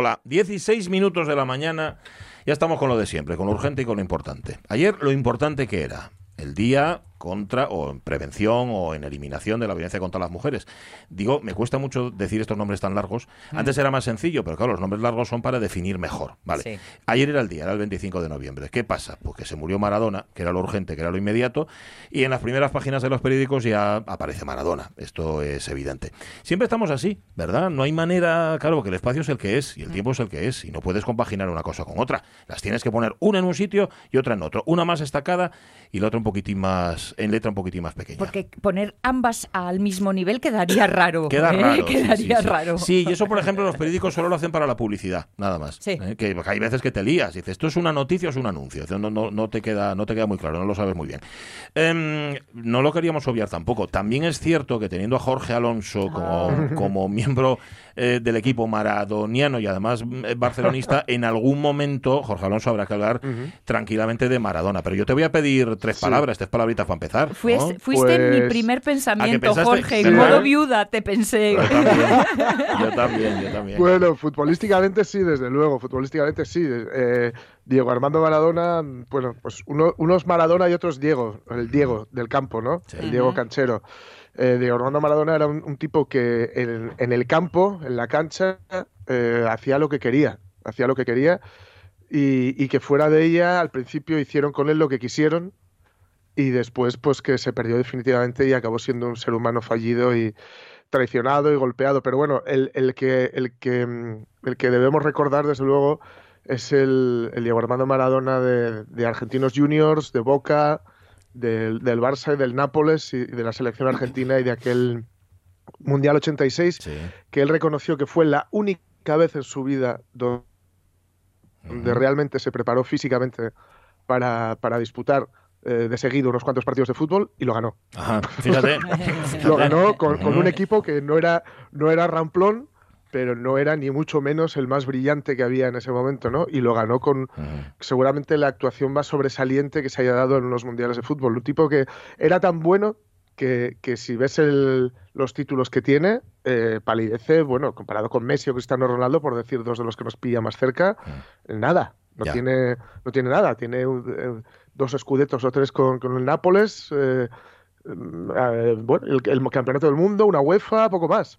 Hola, 16 minutos de la mañana. Ya estamos con lo de siempre, con lo urgente y con lo importante. Ayer lo importante que era el día contra o en prevención o en eliminación de la violencia contra las mujeres. Digo, me cuesta mucho decir estos nombres tan largos. Mm. Antes era más sencillo, pero claro, los nombres largos son para definir mejor. Vale. Ayer era el día, era el 25 de noviembre. ¿Qué pasa? Pues que se murió Maradona, que era lo urgente, que era lo inmediato, y en las primeras páginas de los periódicos ya aparece Maradona. Esto es evidente. Siempre estamos así, ¿verdad? No hay manera, claro, porque el espacio es el que es y el mm. tiempo es el que es y no puedes compaginar una cosa con otra. Las tienes que poner una en un sitio y otra en otro. Una más destacada y la otra un poquitín más en letra un poquitín más pequeña. Porque poner ambas al mismo nivel quedaría raro. Queda ¿eh? raro. Quedaría sí, raro. Sí, y eso, por ejemplo, los periódicos solo lo hacen para la publicidad, nada más. ¿eh? Que hay veces que te lías y dices, ¿esto es una noticia o es un anuncio? No, no, no, te, queda, no te queda muy claro, no lo sabes muy bien. Em, no lo queríamos obviar tampoco. También es cierto que teniendo a Jorge Alonso como, ah. como miembro eh, del equipo maradoniano y además barcelonista, en algún momento Jorge Alonso habrá que hablar tranquilamente de Maradona. Pero yo te voy a pedir tres palabras, tres palabritas para empezar. Fuiste, mi pues, primer pensamiento, Jorge. En modo viuda te pensé. Yo también. yo también, Bueno, futbolísticamente sí, desde luego. Futbolísticamente sí. Eh, Diego Armando Maradona, bueno, pues unos Maradona y otros Diego. El Diego del campo, ¿no? El Diego Canchero. Eh, Diego Armando Maradona era un, tipo que en, el campo, en la cancha, eh, hacía lo que quería. Hacía lo que quería. y, que fuera de ella, al principio hicieron con él lo que quisieron y después pues que se perdió definitivamente y acabó siendo un ser humano fallido y traicionado y golpeado. Pero bueno, el, el que, el, que, mm, el que debemos recordar desde luego es el, el Diego Armando Maradona de, de Argentinos Juniors, de Boca, del, del, Barça y del Nápoles y de la selección argentina y de aquel Mundial 86, que él reconoció que fue la única vez en su vida donde realmente se preparó físicamente para, para disputar eh, de seguido unos cuantos partidos de fútbol y lo ganó. fíjate. lo ganó con, un equipo que no era, no era ramplón, pero no era ni mucho menos el más brillante que había en ese momento, ¿no? Y lo ganó con seguramente la actuación más sobresaliente que se haya dado en los mundiales de fútbol. Un tipo que era tan bueno que, si ves los títulos que tiene, eh, palidece, bueno, comparado con Messi o Cristiano Ronaldo, por decir dos de los que nos pilla más cerca, nada. No tiene, no tiene nada. Tiene eh, dos escudetos o tres con, el Nápoles, eh, eh, bueno, el, campeonato del mundo, una UEFA, poco más.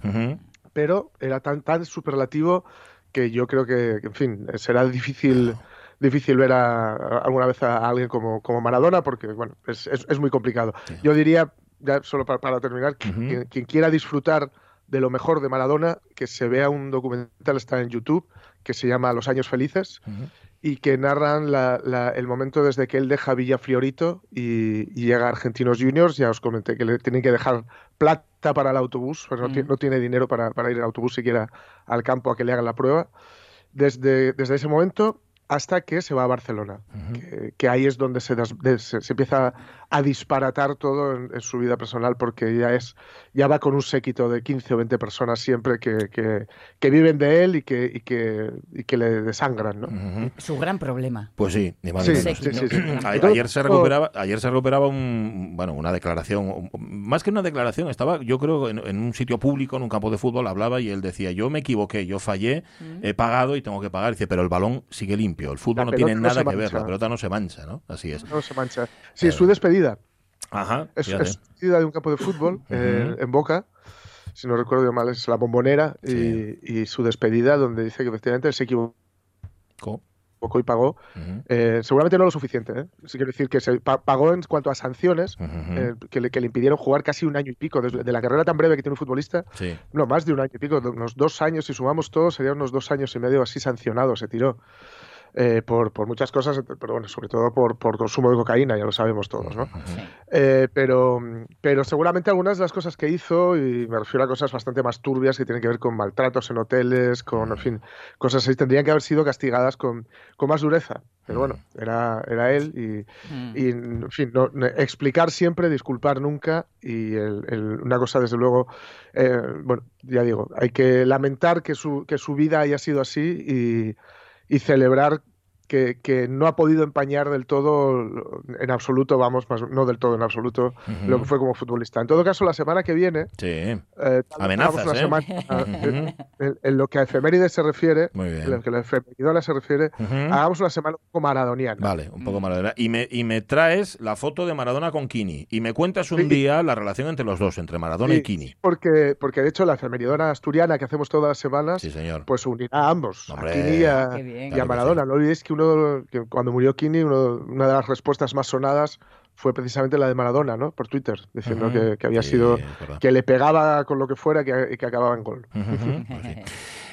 Pero era tan, tan superlativo que yo creo que, en fin, será difícil difícil ver a, alguna vez a alguien como, como Maradona porque bueno es, es, muy complicado. Yo diría, ya solo para, terminar, quien, quiera disfrutar de lo mejor de Maradona, que se vea un documental, está en YouTube, que se llama Los Años Felices, y que narran el momento desde que él deja Villa Fiorito y, llega a Argentinos Juniors. Ya os comenté que le tienen que dejar plata para el autobús, pues no, tiene dinero para, para, ir en autobús siquiera al campo a que le hagan la prueba. Desde, desde ese momento hasta que se va a Barcelona, que, ahí es donde se, se, empieza a disparatar todo en, su vida personal, porque ya es ya va con un séquito de 15 o 20 personas siempre que, que, viven de él y que, y que, y que le desangran. ¿no? Su gran problema. Pues sí, ayer, se recuperaba, ayer se recuperaba un, bueno, una declaración, más que una declaración, estaba yo creo en, un sitio público, en un campo de fútbol, hablaba y él decía, yo me equivoqué, yo fallé, he pagado y tengo que pagar, dice, pero el balón sigue limpio el fútbol no tiene nada que ver, la pelota no se mancha, ¿no? Así es. No se mancha. Sí, es su despedida. Ajá. Es, su despedida de un campo de fútbol eh, en Boca. Si no recuerdo mal, es la bombonera y, su despedida, donde dice que efectivamente se equivocó y pagó. Eh, seguramente no lo suficiente. ¿eh? Sí quiero decir que se pagó en cuanto a sanciones eh, que, le, que, le, impidieron jugar casi un año y pico. Desde de la carrera tan breve que tiene un futbolista, no más de un año y pico, unos dos años, si sumamos todo, serían unos dos años y medio así sancionado, se tiró. Eh, por, por, muchas cosas, pero bueno, sobre todo por, por, consumo de cocaína, ya lo sabemos todos, ¿no? Eh, pero, pero seguramente algunas de las cosas que hizo, y me refiero a cosas bastante más turbias que tienen que ver con maltratos en hoteles, con, en fin, cosas así, tendrían que haber sido castigadas con, con más dureza. Pero bueno, era, era él y, mm. y en fin, no, explicar siempre, disculpar nunca y el, una cosa, desde luego, eh, bueno, ya digo, hay que lamentar que su, que su vida haya sido así y y celebrar que, no ha podido empañar del todo, en absoluto, vamos, no del todo en absoluto, lo que fue como futbolista. En todo caso, la semana que viene, sí. Eh, amenazas, ¿eh? en, lo que a efemérides se refiere, en lo que a la efemeridona se refiere, hagamos una semana un poco maradoniana. Vale, un poco maradoniana. Y me, y me traes la foto de Maradona con Kini y me cuentas un día la relación entre los dos, entre Maradona y Kini. Porque, porque de hecho la efemeridona asturiana que hacemos todas las semanas, señor. pues unirá a ambos, a Kini y a, Maradona. No olvidéis que que cuando murió Kini, una de las respuestas más sonadas fue precisamente la de Maradona, ¿no? Por Twitter, diciendo que, había sido, que le pegaba con lo que fuera y que, acababa en gol.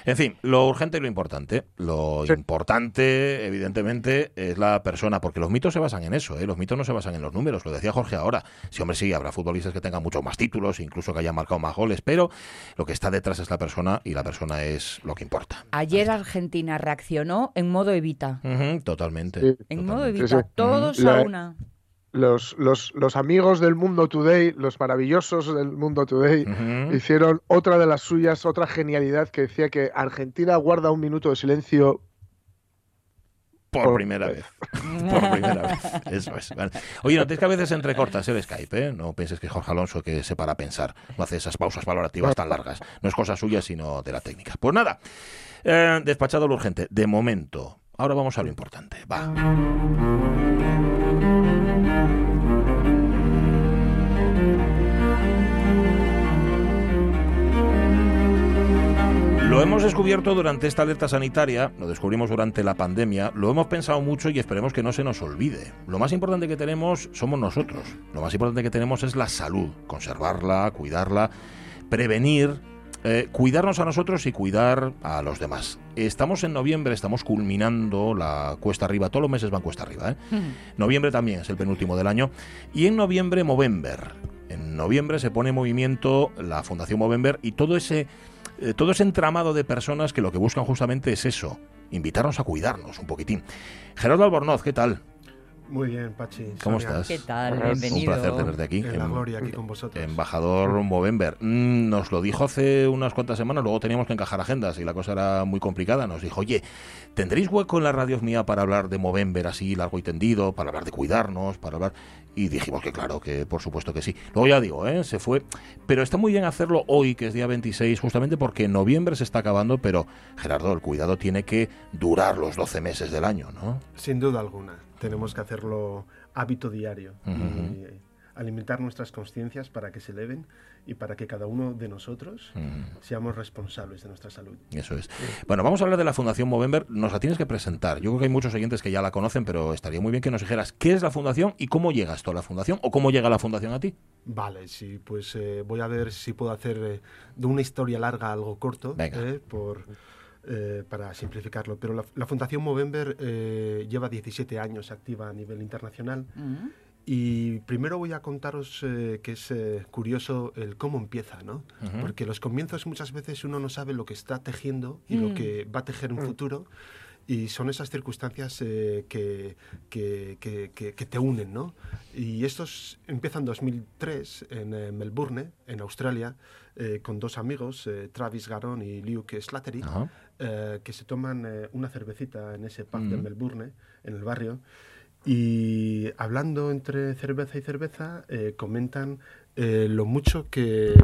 En fin, lo urgente y lo importante. Lo importante, evidentemente, es la persona, porque los mitos se basan en eso, ¿eh? los mitos no se basan en los números, lo decía Jorge ahora. Sí, hombre, sí, habrá futbolistas que tengan muchos más títulos, incluso que hayan marcado más goles, pero lo que está detrás es la persona y la persona es lo que importa. Ayer Argentina reaccionó en modo evita. totalmente. En modo evita, todos a una los, los, los, amigos del Mundo Today, los maravillosos del Mundo Today, hicieron otra de las suyas, otra genialidad que decía que Argentina guarda un minuto de silencio. Por, primera vez. por primera vez. Eso es. Oye, no que a veces entrecortas el Skype, ¿eh? No pienses que Jorge Alonso que se para a pensar, no hace esas pausas valorativas tan largas. No es cosa suya, sino de la técnica. Pues nada, eh, despachado lo urgente. De momento, ahora vamos a lo importante. Va. Lo hemos descubierto durante esta alerta sanitaria, lo descubrimos durante la pandemia, lo hemos pensado mucho y esperemos que no se nos olvide. Lo más importante que tenemos somos nosotros. Lo más importante que tenemos es la salud, conservarla, cuidarla, prevenir, eh, cuidarnos a nosotros y cuidar a los demás. Estamos en noviembre, estamos culminando la cuesta arriba, todos los meses van cuesta arriba. ¿eh? Noviembre también es el penúltimo del año. Y en noviembre, Movember. En noviembre se pone en movimiento la Fundación Movember y todo ese eh, todo ese entramado de personas que lo que buscan justamente es eso, invitarnos a cuidarnos un poquitín. Gerardo Albornoz, ¿qué tal? Muy bien, Pachi. ¿Cómo estás? ¿Qué tal? Bienvenido. Un placer tenerte aquí. En la gloria aquí con vosotros. Embajador Movember. Mm, nos lo dijo hace unas cuantas semanas, luego teníamos que encajar agendas y la cosa era muy complicada. Nos dijo, oye, ¿tendréis hueco en las radios mía para hablar de Movember así largo y tendido, para hablar de cuidarnos, para hablar... Y dijimos que claro, que por supuesto que sí. Luego ya digo, ¿eh? se fue. Pero está muy bien hacerlo hoy, que es día 26, justamente porque en noviembre se está acabando, pero Gerardo, el cuidado tiene que durar los 12 meses del año, ¿no? Sin duda alguna. Tenemos que hacerlo hábito diario. y alimentar nuestras conciencias para que se eleven y para que cada uno de nosotros seamos responsables de nuestra salud. Eso es. Bueno, vamos a hablar de la Fundación Movember. Nos la tienes que presentar. Yo creo que hay muchos oyentes que ya la conocen, pero estaría muy bien que nos dijeras qué es la Fundación y cómo llegas tú a la Fundación o cómo llega la Fundación a ti. Vale, sí, pues eh, voy a ver si puedo hacer eh, de una historia larga algo corto, eh, por, para simplificarlo. Pero la, Fundación Movember lleva 17 años activa a nivel internacional. Y primero voy a contaros eh, que es eh, curioso el cómo empieza, ¿no? Porque los comienzos muchas veces uno no sabe lo que está tejiendo y lo mm. que va a tejer en mm. futuro. Y son esas circunstancias eh, que, que, que, te unen, ¿no? Y estos empiezan en 2003 en Melbourne, en Australia, con dos amigos, Travis Garon y Luke Slattery, que se toman una cervecita en ese pub de mm. Melbourne, en el barrio. Y hablando entre cerveza y cerveza, eh, comentan eh, lo mucho que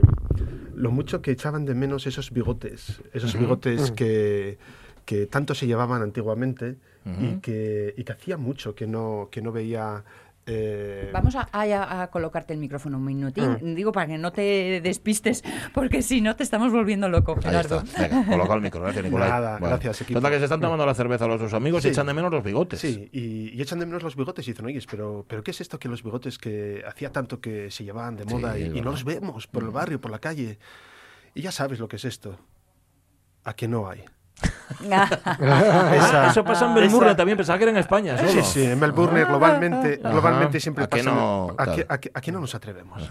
lo mucho que echaban de menos esos bigotes, esos bigotes que, que, tanto se llevaban antiguamente y, que, y que hacía mucho que no, que no veía eh, Vamos a, colocarte el micrófono un minutín, ah. digo para que no te despistes, porque si no te estamos volviendo loco, Gerardo. Venga, coloca el micro, gracias Nicolás. Nada, gracias equipo. que se están tomando la cerveza los dos amigos y echan de menos los bigotes. Sí, y, echan de menos los bigotes y dicen, oye, pero, pero ¿qué es esto que los bigotes que hacía tanto que se llevaban de moda y, no los vemos por el mm. barrio, por la calle? Y ya sabes lo que es esto. ¿A que no hay? eso pasa en Melbourne también, pensaba que era en España. Sí, sí, en Melbourne globalmente, globalmente siempre pasa. No, aquí, no nos atrevemos.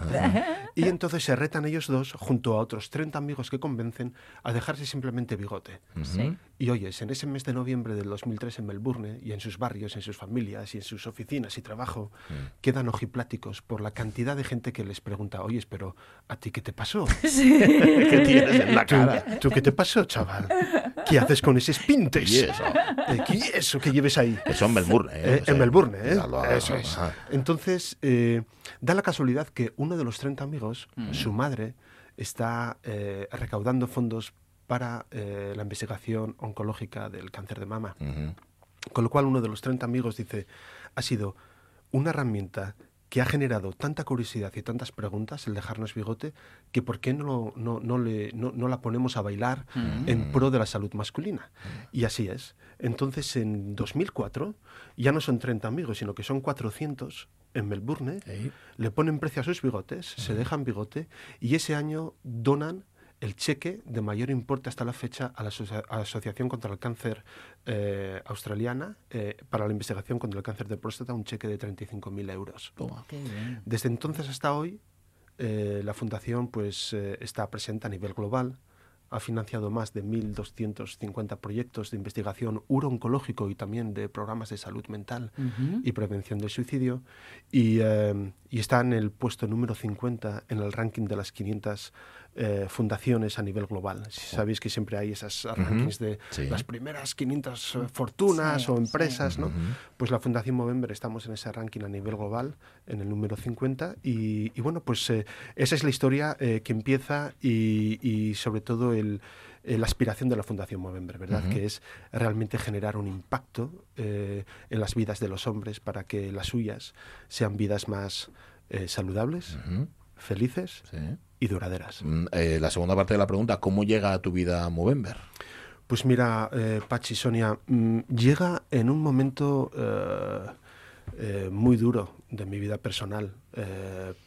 Y entonces se retan ellos dos, junto a otros 30 amigos que convencen, a dejarse simplemente bigote. Y oyes, en ese mes de noviembre del 2003 en Melbourne y en sus barrios, en sus familias y en sus oficinas y trabajo, mm. quedan ojipláticos por la cantidad de gente que les pregunta, oyes, pero ¿a ti qué te pasó? ¿Qué tienes en la cara? ¿Tú, qué te pasó, chaval? ¿Qué haces con esos pintes? ¿Y eso? Eh, ¿Qué eso que lleves ahí? Eso en Melbourne. ¿eh? eh en Melbourne, ¿eh? Eso es. Entonces, eh, da la casualidad que uno de los 30 amigos, mm. su madre, está recaudando fondos para eh, la investigación oncológica del cáncer de mama. Con lo cual uno de los 30 amigos dice, ha sido una herramienta que ha generado tanta curiosidad y tantas preguntas el dejarnos bigote, que por qué no, no, no, le, no, la ponemos a bailar en pro de la salud masculina. Y así es. Entonces, en 2004, ya no son 30 amigos, sino que son 400 en Melbourne, le ponen precio a sus bigotes, se dejan bigote, y ese año donan el cheque de mayor importe hasta la fecha a la, Asociación contra el Cáncer eh, Australiana eh, para la investigación contra el cáncer de próstata, un cheque de 35.000 euros. Desde entonces hasta hoy, eh, la Fundación pues, está presente a nivel global ha financiado más de 1.250 proyectos de investigación urooncológico y también de programas de salud mental y prevención del suicidio y, y, está en el puesto número 50 en el ranking de las 500 eh, fundaciones a nivel global. Sabéis que siempre hay esas rankings de las primeras 500 eh, fortunas o empresas, ¿no? Pues la Fundación Movember estamos en ese ranking a nivel global, en el número 50, y, bueno, pues eh, esa es la historia que empieza y, sobre todo el, la aspiración de la Fundación Movember, ¿verdad? Que es realmente generar un impacto en las vidas de los hombres para que las suyas sean vidas más saludables, felices y duraderas. Mm, eh, la segunda parte de la pregunta, ¿cómo llega a tu vida Movember? Pues mira, eh, Pachi, Sonia, mm, llega en un momento eh, muy duro de mi vida personal,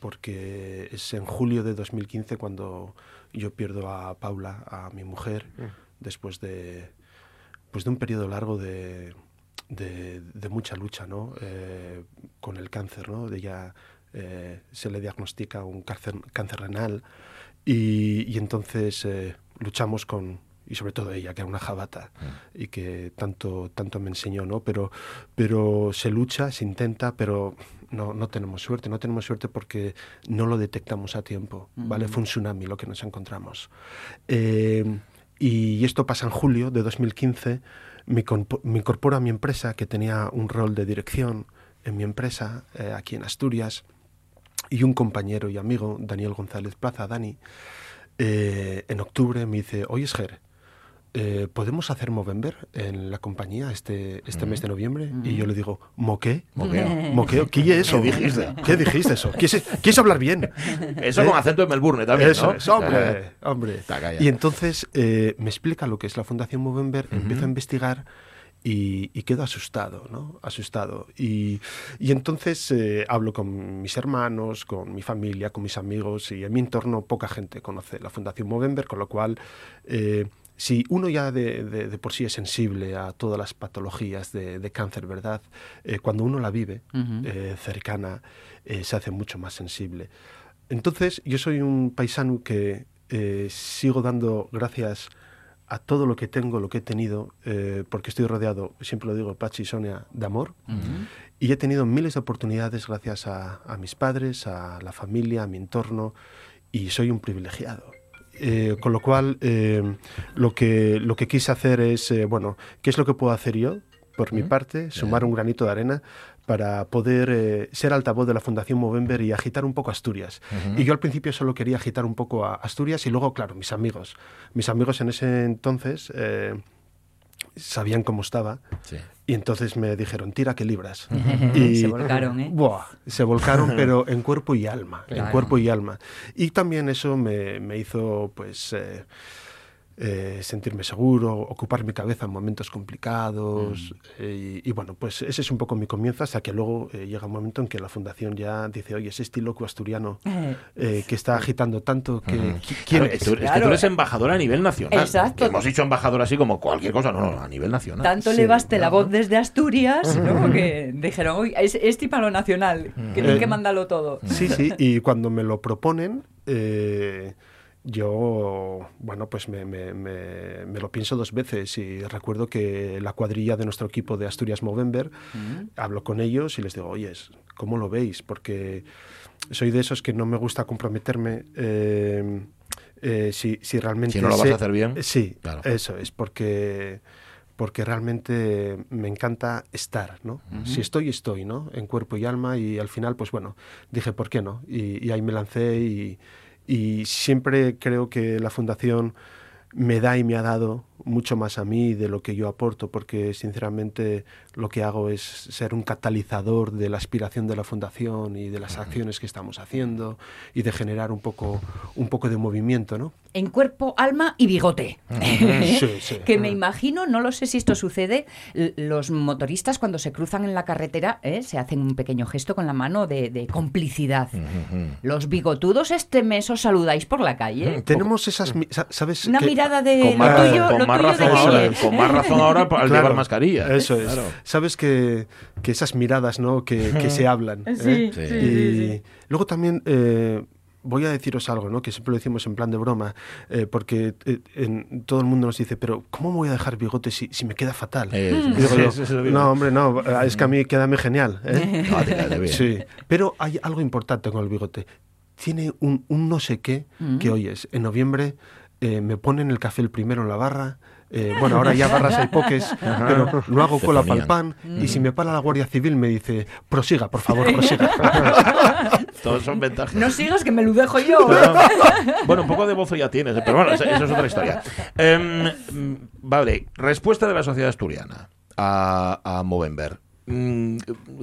porque es en julio de 2015 cuando yo pierdo a Paula, a mi mujer, mm. después de, pues de un periodo largo de, de, mucha lucha ¿no? con el cáncer, ¿no? de ya eh, se le diagnostica un cáncer, cáncer renal y, entonces eh, luchamos con, y sobre todo ella, que era una jabata mm. y que tanto, tanto me enseñó, ¿no? Pero, pero se lucha, se intenta, pero no, no tenemos suerte, no tenemos suerte porque no lo detectamos a tiempo, ¿vale? Mm. Fue un tsunami lo que nos encontramos. Eh, y esto pasa en julio de 2015, me, me incorporo a mi empresa, que tenía un rol de dirección en mi empresa, aquí en Asturias, y un compañero y amigo, Daniel González Plaza, Dani, eh, en octubre me dice, oye, Esger, eh, ¿podemos hacer Movember en la compañía este, este mes de noviembre? Y yo le digo, ¿moqué? Moqueo. ¿Moqueo? ¿Qué es eso? ¿Qué dijiste? ¿Qué dijiste eso? ¿Quieres, hablar bien? Eso con ¿Eh? acento de Melbourne también, Eso, hombre, hombre. Y entonces me explica lo que es la Fundación Movember, empiezo a investigar y, quedo asustado, ¿no? Asustado. Y, entonces eh, hablo con mis hermanos, con mi familia, con mis amigos y en mi entorno poca gente conoce la Fundación Movember, con lo cual... Eh, si uno ya de, por sí es sensible a todas las patologías de, cáncer, ¿verdad? Eh, cuando uno la vive cercana, se hace mucho más sensible. Entonces, yo soy un paisano que sigo dando gracias a todo lo que tengo, lo que he tenido, eh, porque estoy rodeado, siempre lo digo, Pachi y Sonia, de amor. Y he tenido miles de oportunidades gracias a, mis padres, a la familia, a mi entorno, y soy un privilegiado. Eh, con lo cual, eh, lo, que, lo que quise hacer es, bueno, ¿qué es lo que puedo hacer yo? Por mi parte, sumar un granito de arena para poder eh, ser altavoz de la Fundación Movember y agitar un poco Asturias. Y yo al principio solo quería agitar un poco a Asturias y luego, claro, mis amigos. Mis amigos en ese entonces eh, sabían cómo estaba y entonces me dijeron, tira que libras. y, se volcaron, ¿eh? se volcaron, pero en cuerpo y alma, en cuerpo y alma. Y también eso me, me hizo, pues... Eh, eh, sentirme seguro, ocupar mi cabeza en momentos complicados. Mm. Eh, y, bueno, pues ese es un poco mi comienzo hasta que luego eh, llega un momento en que la fundación ya dice, oye, ese estilo asturiano que está agitando tanto, que, ¿quién es? Tú, eres embajadora a nivel nacional. Exacto. hemos dicho embajadora así como cualquier cosa, no, no, a nivel nacional. Tanto le levaste la voz desde Asturias, ¿no? que dijeron, oye, es, es tipo lo nacional, que tiene que mandarlo todo. Sí, sí, y cuando me lo proponen... Eh, yo, bueno, pues me, lo pienso dos veces y recuerdo que la cuadrilla de nuestro equipo de Asturias Movember, hablo con ellos y les digo, oye, ¿cómo lo veis? Porque soy de esos que no me gusta comprometerme. Eh, eh, si, si, realmente... Si no lo vas a hacer bien. Sí, eso es, porque porque realmente me encanta estar, ¿no? Si estoy, estoy, ¿no? En cuerpo y alma y al final, pues bueno, dije, ¿por qué no? Y, ahí me lancé y, y, siempre creo que la fundación me da y me ha dado mucho más a mí de lo que yo aporto, porque sinceramente lo que hago es ser un catalizador de la aspiración de la fundación y de las acciones que estamos haciendo y de generar un poco, un poco de movimiento, ¿no? En cuerpo, alma y bigote. que me imagino, no lo sé si esto sucede, los motoristas cuando se cruzan en la carretera ¿eh? se hacen un pequeño gesto con la mano de, complicidad. Los bigotudos este mes os saludáis por la calle. Tenemos esas, ¿sabes? Una mirada de con más razón ahora al llevar mascarilla. Eso es. Sabes que, que, esas miradas ¿no? que, que se hablan. Sí, ¿eh? y luego también... Eh, voy a deciros algo, ¿no? Que siempre lo decimos en plan de broma, eh, porque en, todo el mundo nos dice, pero ¿cómo voy a dejar bigote si, si me queda fatal? no, hombre, no, es que a mí queda genial. sí, pero hay algo importante con el bigote. Tiene un, un no sé qué que oyes. En noviembre eh, me ponen el café el primero en la barra. Eh, bueno, ahora ya barras hay poques, pero no hago cola para el pan. Y si me para la Guardia Civil me dice, prosiga, por favor, prosiga. Todos son ventajas. No sigas, que me lo dejo yo. bueno, un poco de bozo ya tienes, pero bueno, eso, es otra historia. Em, vale, respuesta de la sociedad asturiana a, a Movember. Mm,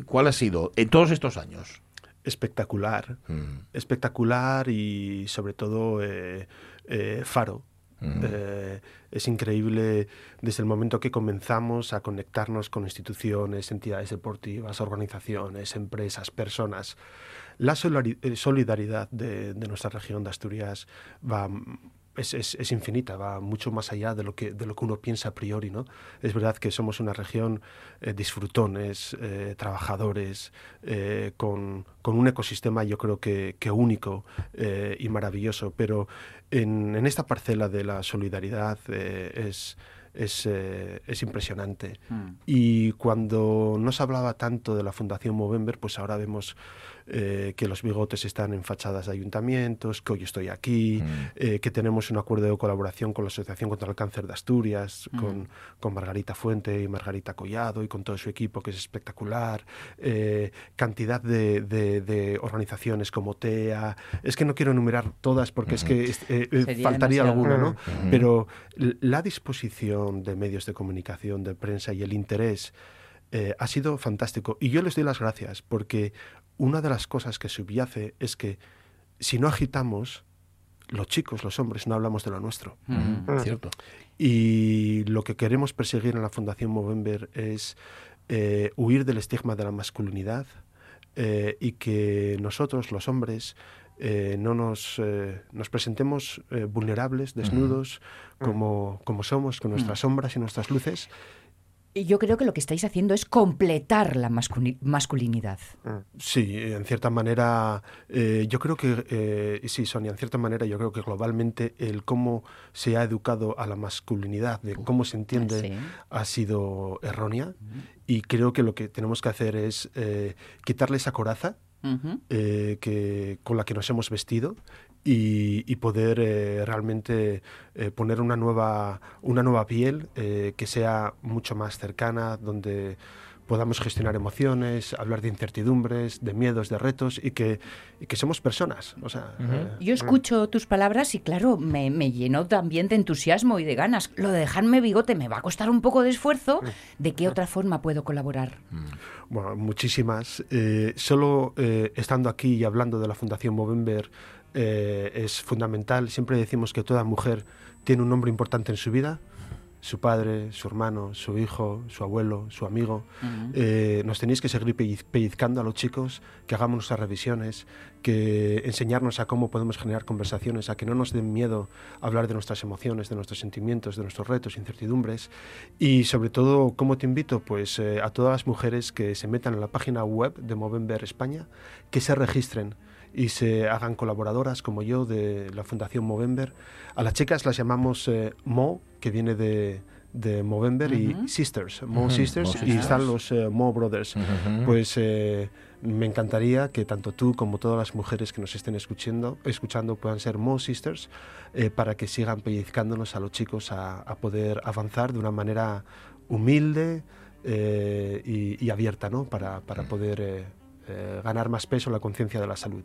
¿Cuál ha sido en todos estos años? Espectacular. Mm. Espectacular y sobre todo... Eh, eh, faro. Eh, es increíble desde el momento que comenzamos a conectarnos con instituciones, entidades deportivas, organizaciones, empresas, personas. La eh, solidaridad de, de nuestra región de Asturias va es, es, es, infinita, va mucho más allá de lo, que, de lo que uno piensa a priori. ¿no? Es verdad que somos una región eh, disfrutones, eh, trabajadores, eh, con, con, un ecosistema yo creo que, que único y maravilloso, pero en, en, esta parcela de la solidaridad es... Es, es, impresionante. Mm. Y cuando no se hablaba tanto de la Fundación Movember, pues ahora vemos eh, que los bigotes están en fachadas de ayuntamientos, que hoy estoy aquí, mm. eh, que tenemos un acuerdo de colaboración con la Asociación contra el Cáncer de Asturias, mm. con, con, Margarita Fuente y Margarita Collado y con todo su equipo, que es espectacular, eh, cantidad de, de, organizaciones como TEA, es que no quiero enumerar todas porque es que faltaría alguna, ¿no? Pero la disposición de medios de comunicación, de prensa y el interés ha sido fantástico. Y yo les doy las gracias porque una de las cosas que subyace es que si no agitamos, los chicos, los hombres, no hablamos de lo nuestro. Ah. Cierto. Y lo que queremos perseguir en la Fundación Movember es eh, huir del estigma de la masculinidad eh, y que nosotros, los hombres, eh, no nos, nos presentemos vulnerables, desnudos, como, como somos, con nuestras sombras y nuestras luces, yo creo que lo que estáis haciendo es completar la masculinidad. Mm. Sí, en cierta manera, eh, yo creo que, eh, sí, Sonia, en cierta manera yo creo que globalmente el cómo se ha educado a la masculinidad, de cómo se entiende, ha sido errónea. Y creo que lo que tenemos que hacer es eh, quitarle esa coraza que, con la que nos hemos vestido y, poder eh, realmente eh, poner una nueva, una nueva piel eh, que sea mucho más cercana, donde podamos gestionar emociones, hablar de incertidumbres, de miedos, de retos y que, y que somos personas. O sea, Yo escucho tus palabras y claro, me, me, llenó también de entusiasmo y de ganas. Lo de dejarme bigote me va a costar un poco de esfuerzo. ¿De qué otra forma puedo colaborar? Mm. Bueno, muchísimas. solo estando aquí y hablando de la Fundación Movember, eh, es fundamental. Siempre decimos que toda mujer tiene un nombre importante en su vida. Su padre, su hermano, su hijo, su abuelo, su amigo. Eh, nos tenéis que seguir pellizcando a los chicos, que hagamos nuestras revisiones, que enseñarnos a cómo podemos generar conversaciones, a que no nos den miedo hablar de nuestras emociones, de nuestros sentimientos, de nuestros retos, incertidumbres. Y sobre todo, ¿cómo te invito? Pues eh, a todas las mujeres que se metan en la página web de Movember España, que se registren y se hagan colaboradoras como yo de la Fundación Movember. A las chicas las llamamos eh, Mo, que viene de, de Movember, y Sisters, Mo Sisters, y están los eh, Mo Brothers. Pues eh, me encantaría que tanto tú como todas las mujeres que nos estén escuchando, escuchando puedan ser Mo Sisters para que sigan pellizcándonos a los chicos a, poder avanzar de una manera humilde y, abierta, ¿no? Para, para mm. poder eh, ganar más peso la conciencia de la salud.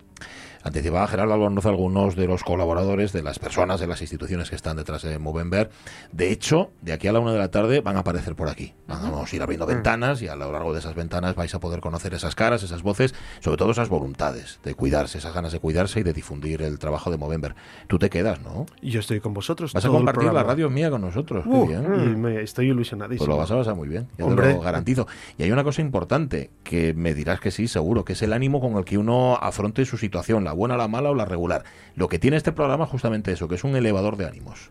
Anticipaba Gerardo Albornoz algunos de los colaboradores, de las personas, de las instituciones que están detrás de Movember. De hecho, de aquí a la una de la tarde van a aparecer por aquí. Vamos a ir abriendo ventanas y a lo largo de esas ventanas vais a poder conocer esas caras, esas voces, sobre todo esas voluntades de cuidarse, esas ganas de cuidarse y de difundir el trabajo de Movember. Tú te quedas, ¿no? Yo estoy con vosotros. Vas a compartir la radio mía con nosotros. Qué bien. Y me estoy ilusionadísimo. Pues lo vas a pasar muy bien. Yo te lo garantizo. Y hay una cosa importante que me dirás que sí, seguro que es el ánimo con el que uno afronte su situación, la buena, la mala o la regular. Lo que tiene este programa es justamente eso, que es un elevador de ánimos.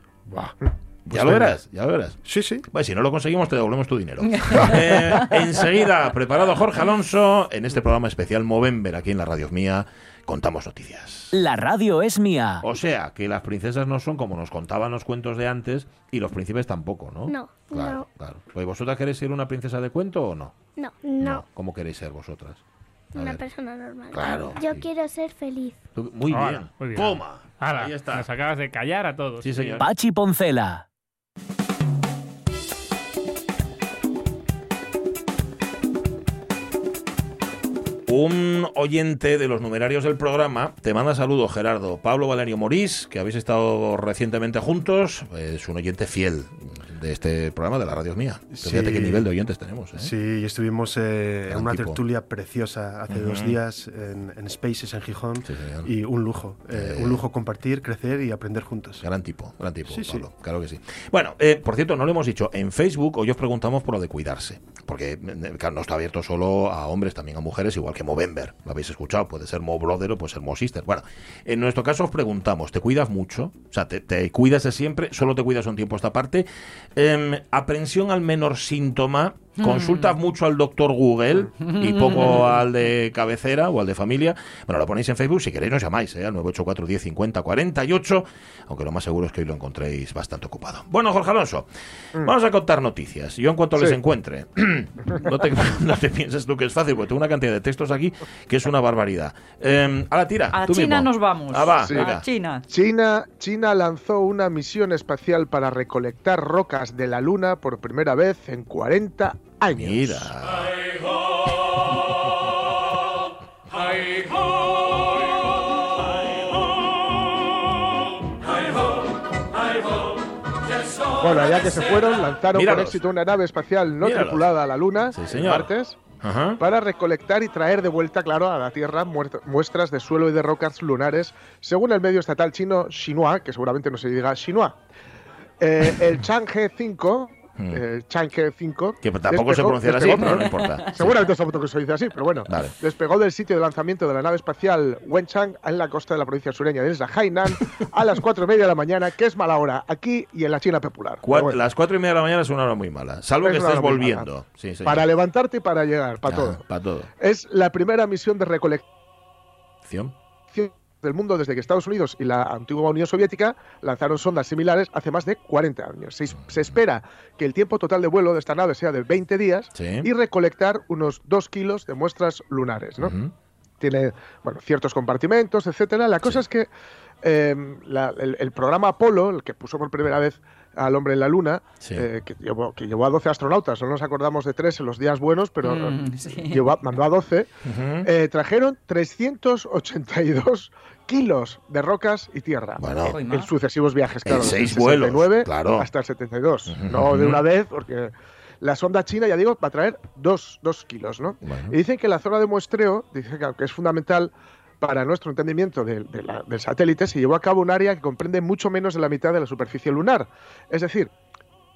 ya lo verás, ya lo verás. Sí, sí. si no lo conseguimos, te devolvemos tu dinero. Eh, enseguida, preparado Jorge Alonso, en este programa especial Movember, aquí en la radio mía, contamos noticias. La radio es mía. O sea, que las princesas no son como nos contaban los cuentos de antes y los príncipes tampoco, ¿no? No. Claro, claro. Pues, ¿Vosotras queréis ser una princesa de cuento o no? No. No. ¿Cómo queréis ser vosotras? Una persona normal. Claro. Yo quiero ser feliz. Muy bien. Muy bien. Toma. Ahí está. Nos acabas de callar a todos. Sí, señor. Pachi Poncela. Un oyente de los numerarios del programa te manda saludos, Gerardo. Pablo Valerio Morís, que habéis estado recientemente juntos, es un oyente fiel de este programa de la radio mía. Fíjate qué nivel de oyentes tenemos. ¿eh? Sí, estuvimos eh, en una tertulia preciosa hace dos días en, Spaces en Gijón y un lujo, eh, un lujo compartir, crecer y aprender juntos. Gran tipo, gran tipo, Pablo, claro que sí. Bueno, por cierto, no lo hemos dicho, en Facebook hoy os preguntamos por lo de cuidarse, porque no está abierto solo a hombres, también a mujeres, igual que Movember, lo habéis escuchado, puede ser Mo Brother o puede ser Mo Sister. Bueno, en nuestro caso os preguntamos, ¿te cuidas mucho? O sea, ¿te, te cuidas de siempre? ¿Solo te cuidas un tiempo a esta parte? Eh, aprensión al menor síntoma Consultas mm. mucho al doctor Google y poco al de cabecera o al de familia. Bueno, lo ponéis en Facebook, si queréis nos llamáis, ¿eh? al 984 10 50 48, aunque lo más seguro es que hoy lo encontréis bastante ocupado. Bueno, Jorge Alonso, mm. vamos a contar noticias. Yo en cuanto les encuentre, no, te, no, te, pienses tú que es fácil, porque tengo una cantidad de textos aquí que es una barbaridad. Eh, a la tira. A China nos vamos. Ah, va, a China. China. China lanzó una misión espacial para recolectar rocas de la Luna por primera vez en 40 años. Mira. Bueno, allá que se fueron, lanzaron con éxito una nave espacial no tripulada a la Luna sí, martes para recolectar y traer de vuelta, claro, a la Tierra muestras de suelo y de rocas lunares, según el medio estatal chino Xinhua, que seguramente no se diga Xinhua. Eh, el Chang'e 5 Hmm. Eh, Chang'e 5. Que tampoco se pronuncia así, pero no importa. Seguramente es que se dice así, pero bueno. Despegó del sitio de lanzamiento de la nave espacial Wenchang en la costa de la provincia sureña de Isla Hainan a las 4 y media de la mañana, que es mala hora aquí y en la China popular. Las 4 y media de la mañana es una hora muy mala, salvo que estés volviendo. para levantarte y para llegar, para todo. Para todo. Es la primera misión de recolección del mundo desde que Estados Unidos y la antigua Unión Soviética lanzaron sondas similares hace más de 40 años. Se, espera que el tiempo total de vuelo de esta nave sea de 20 días y recolectar unos 2 kilos de muestras lunares. ¿no? Tiene bueno, ciertos compartimentos, etcétera. La cosa es que em, el, programa Apolo, el que puso por primera vez al hombre en la luna, eh, que, llevó, que, llevó, a 12 astronautas, no nos acordamos de tres en los días buenos, pero mm, mandó a 12, eh, trajeron 382 kilos de rocas y tierra en sucesivos viajes, claro. En seis vuelos, claro. hasta el 72. No de una vez, porque la sonda china, ya digo, va a traer dos, kilos, ¿no? Y dicen que la zona de muestreo, dice que es fundamental para nuestro entendimiento del satélite, se llevó a cabo un área que comprende mucho menos de la mitad de la superficie lunar. Es decir,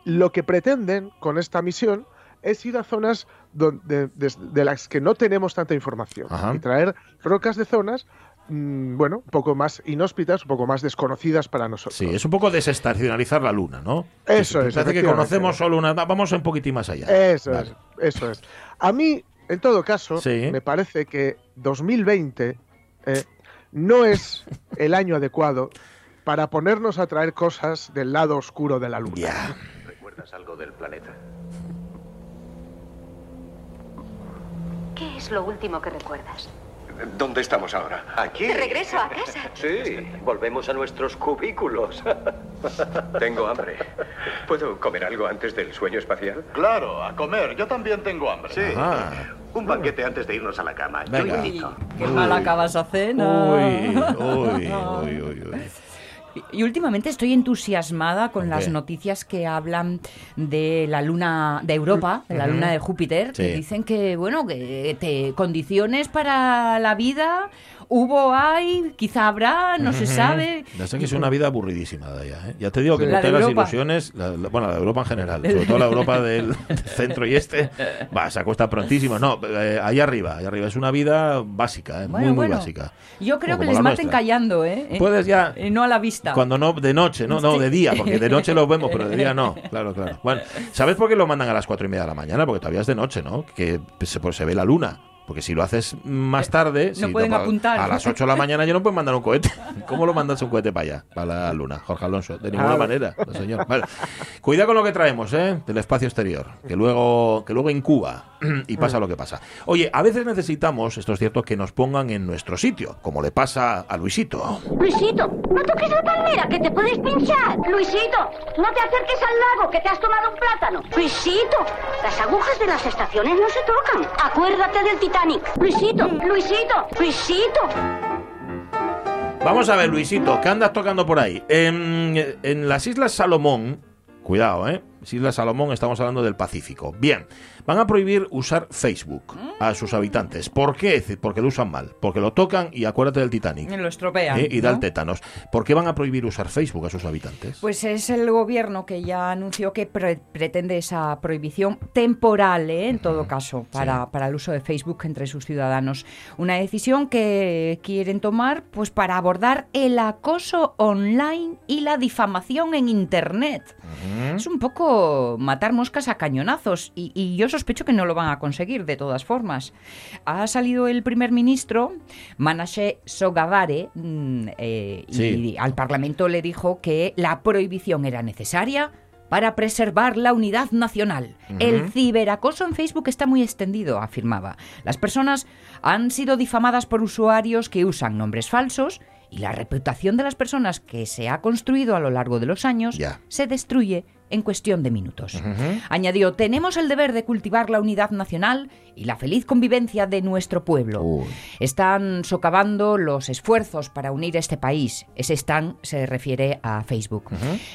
lo que pretenden con esta misión es ir a zonas donde, de, las que no tenemos tanta información y traer rocas de zonas Mm, bueno, un poco más inhóspitas, un poco más desconocidas para nosotros. Sí, es un poco desestacionalizar la luna, ¿no? Eso es. Parece que conocemos solo una. Vamos un poquitín más allá. Eso es, eso es. A mí, en todo caso, me parece que 2020 eh, no es el año adecuado para ponernos a traer cosas del lado oscuro de la luna. ¿Recuerdas algo del planeta? ¿Qué es lo último que recuerdas? ¿Dónde estamos ahora? Aquí. De regreso a casa. Sí, volvemos a nuestros cubículos. tengo hambre. ¿Puedo comer algo antes del sueño espacial? Claro, a comer. Yo también tengo hambre. Sí. Un banquete antes de irnos a la cama. Venga. Qué mal acabas a cena. Uy, uy, uy, uy, uy. Y últimamente estoy entusiasmada con las noticias que hablan de la luna de Europa, de la luna de Júpiter, que dicen que, bueno, que te condiciones para la vida hubo, hay, quizá habrá, no se sabe. Ya sé que es una vida aburridísima de allá. ¿eh? Ya te digo que no tengas ilusiones, bueno, la de Europa en general, sobre todo la Europa del, centro y este, va, se acuesta prontísimo. No, eh, ahí arriba, ahí arriba es una vida básica, ¿eh? muy, muy básica. Yo creo que les maten callando, ¿eh? Puedes ya. no a la vista. Cuando no, de noche, no, no, de día, porque de noche lo vemos, pero de día no. Claro, claro. Bueno, ¿sabes por qué lo mandan a las cuatro y media de la mañana? Porque todavía es de noche, ¿no? Que se, pues, se ve la luna. Porque si lo haces más tarde, no pueden apuntar. A las 8 de la mañana ya no pueden mandar un cohete. ¿Cómo lo mandas un cohete para allá, para la luna, Jorge Alonso? De ninguna manera, señor. Cuida con lo que traemos, ¿eh? Del espacio exterior, que luego, que luego incuba y pasa lo que pasa. Oye, a veces necesitamos, esto es cierto, que nos pongan en nuestro sitio, como le pasa a Luisito. Luisito, no toques la palmera, que te puedes pinchar. Luisito, no te acerques al lago, que te has tomado un plátano. Luisito, las agujas de las estaciones no se tocan. Acuérdate del titán Luisito, Luisito, Luisito. Vamos a ver, Luisito, ¿qué andas tocando por ahí? En, en las Islas Salomón, cuidado, ¿eh? Islas Salomón, estamos hablando del Pacífico. Bien, van a prohibir usar Facebook a sus habitantes. ¿Por qué? Porque lo usan mal. Porque lo tocan y acuérdate del Titanic. Lo estropean. ¿eh? Y da el tétanos. ¿Por qué van a prohibir usar Facebook a sus habitantes? Pues es el gobierno que ya anunció que pretende esa prohibición temporal, ¿eh? en todo caso, para, para el uso de Facebook entre sus ciudadanos. Una decisión que quieren tomar pues para abordar el acoso online y la difamación en Internet. Es un poco matar moscas a cañonazos y, y yo sospecho que no lo van a conseguir de todas formas. Ha salido el primer ministro, Manashe Sogavare, mm, eh, y al Parlamento le dijo que la prohibición era necesaria para preservar la unidad nacional. El ciberacoso en Facebook está muy extendido, afirmaba. Las personas han sido difamadas por usuarios que usan nombres falsos y la reputación de las personas que se ha construido a lo largo de los años se destruye en cuestión de minutos. Añadió, tenemos el deber de cultivar la unidad nacional y la feliz convivencia de nuestro pueblo. Están socavando los esfuerzos para unir este país. Ese están se refiere a Facebook.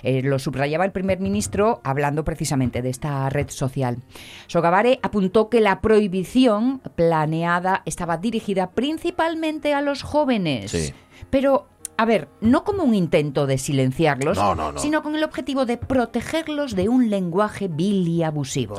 Eh, lo subrayaba el primer ministro hablando precisamente de esta red social. Sogavare apuntó que la prohibición planeada estaba dirigida principalmente a los jóvenes. Pero a ver, no como un intento de silenciarlos, sino con el objetivo de protegerlos de un lenguaje vil y abusivo.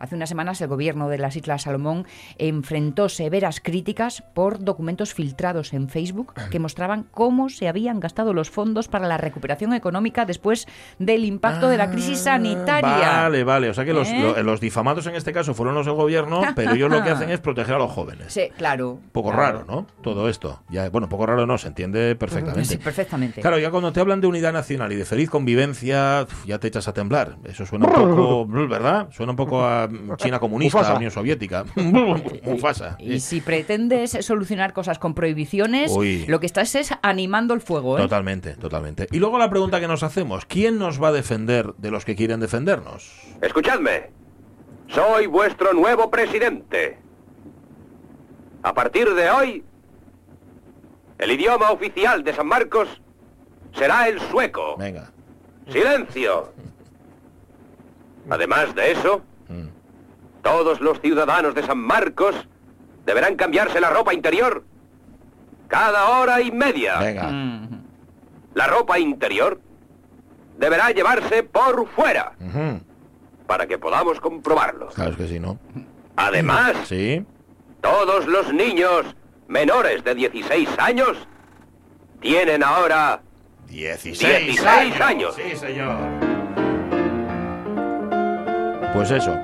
Hace unas semanas el gobierno de las Islas Salomón enfrentó severas críticas por documentos filtrados en Facebook que mostraban cómo se habían gastado los fondos para la recuperación económica después del impacto de la crisis Ah, sanitaria. Vale, vale. O sea que los, ¿Eh? lo- los difamados en este caso fueron los del gobierno, pero ellos lo que hacen es proteger a los jóvenes. Sí, claro. Poco claro. raro, ¿no? Todo esto. Ya, bueno, poco raro no, se entiende perfectamente. Sí, perfectamente. Claro, ya cuando te hablan de unidad nacional y de feliz convivencia, ya te echas a temblar. Eso suena un poco, ¿verdad? Suena un poco a China comunista, Mufasa. Unión Soviética. Mufasa. Y si pretendes solucionar cosas con prohibiciones, Uy. lo que estás es animando el fuego. ¿eh? Totalmente, totalmente. Y luego la pregunta que nos hacemos, ¿quién nos va a defender de los que quieren defendernos? Escuchadme. Soy vuestro nuevo presidente. A partir de hoy, el idioma oficial de San Marcos será el sueco. Venga. ¡Silencio! Además de eso. Todos los ciudadanos de San Marcos deberán cambiarse la ropa interior cada hora y media. Venga. Mm. La ropa interior deberá llevarse por fuera para que podamos comprobarlo. Claro es que sí, ¿no? Además, Sí. todos los niños menores de 16 años tienen ahora 16, 16 años. Sí, señor. Pues eso.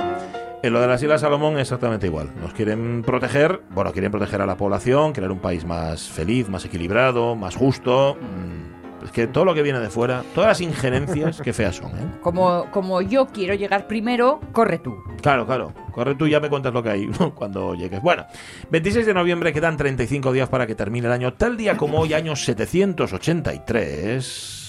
En lo de las Islas Salomón exactamente igual. Nos quieren proteger, bueno, quieren proteger a la población, crear un país más feliz, más equilibrado, más justo. Mm, Es que todo lo que viene de fuera, todas las injerencias, qué feas son, ¿eh? Como, como yo quiero llegar primero, corre tú. Claro, claro. Corre tú y ya me cuentas lo que hay cuando llegues. Bueno, 26 de noviembre quedan 35 días para que termine el año. Tal día como hoy, año 783.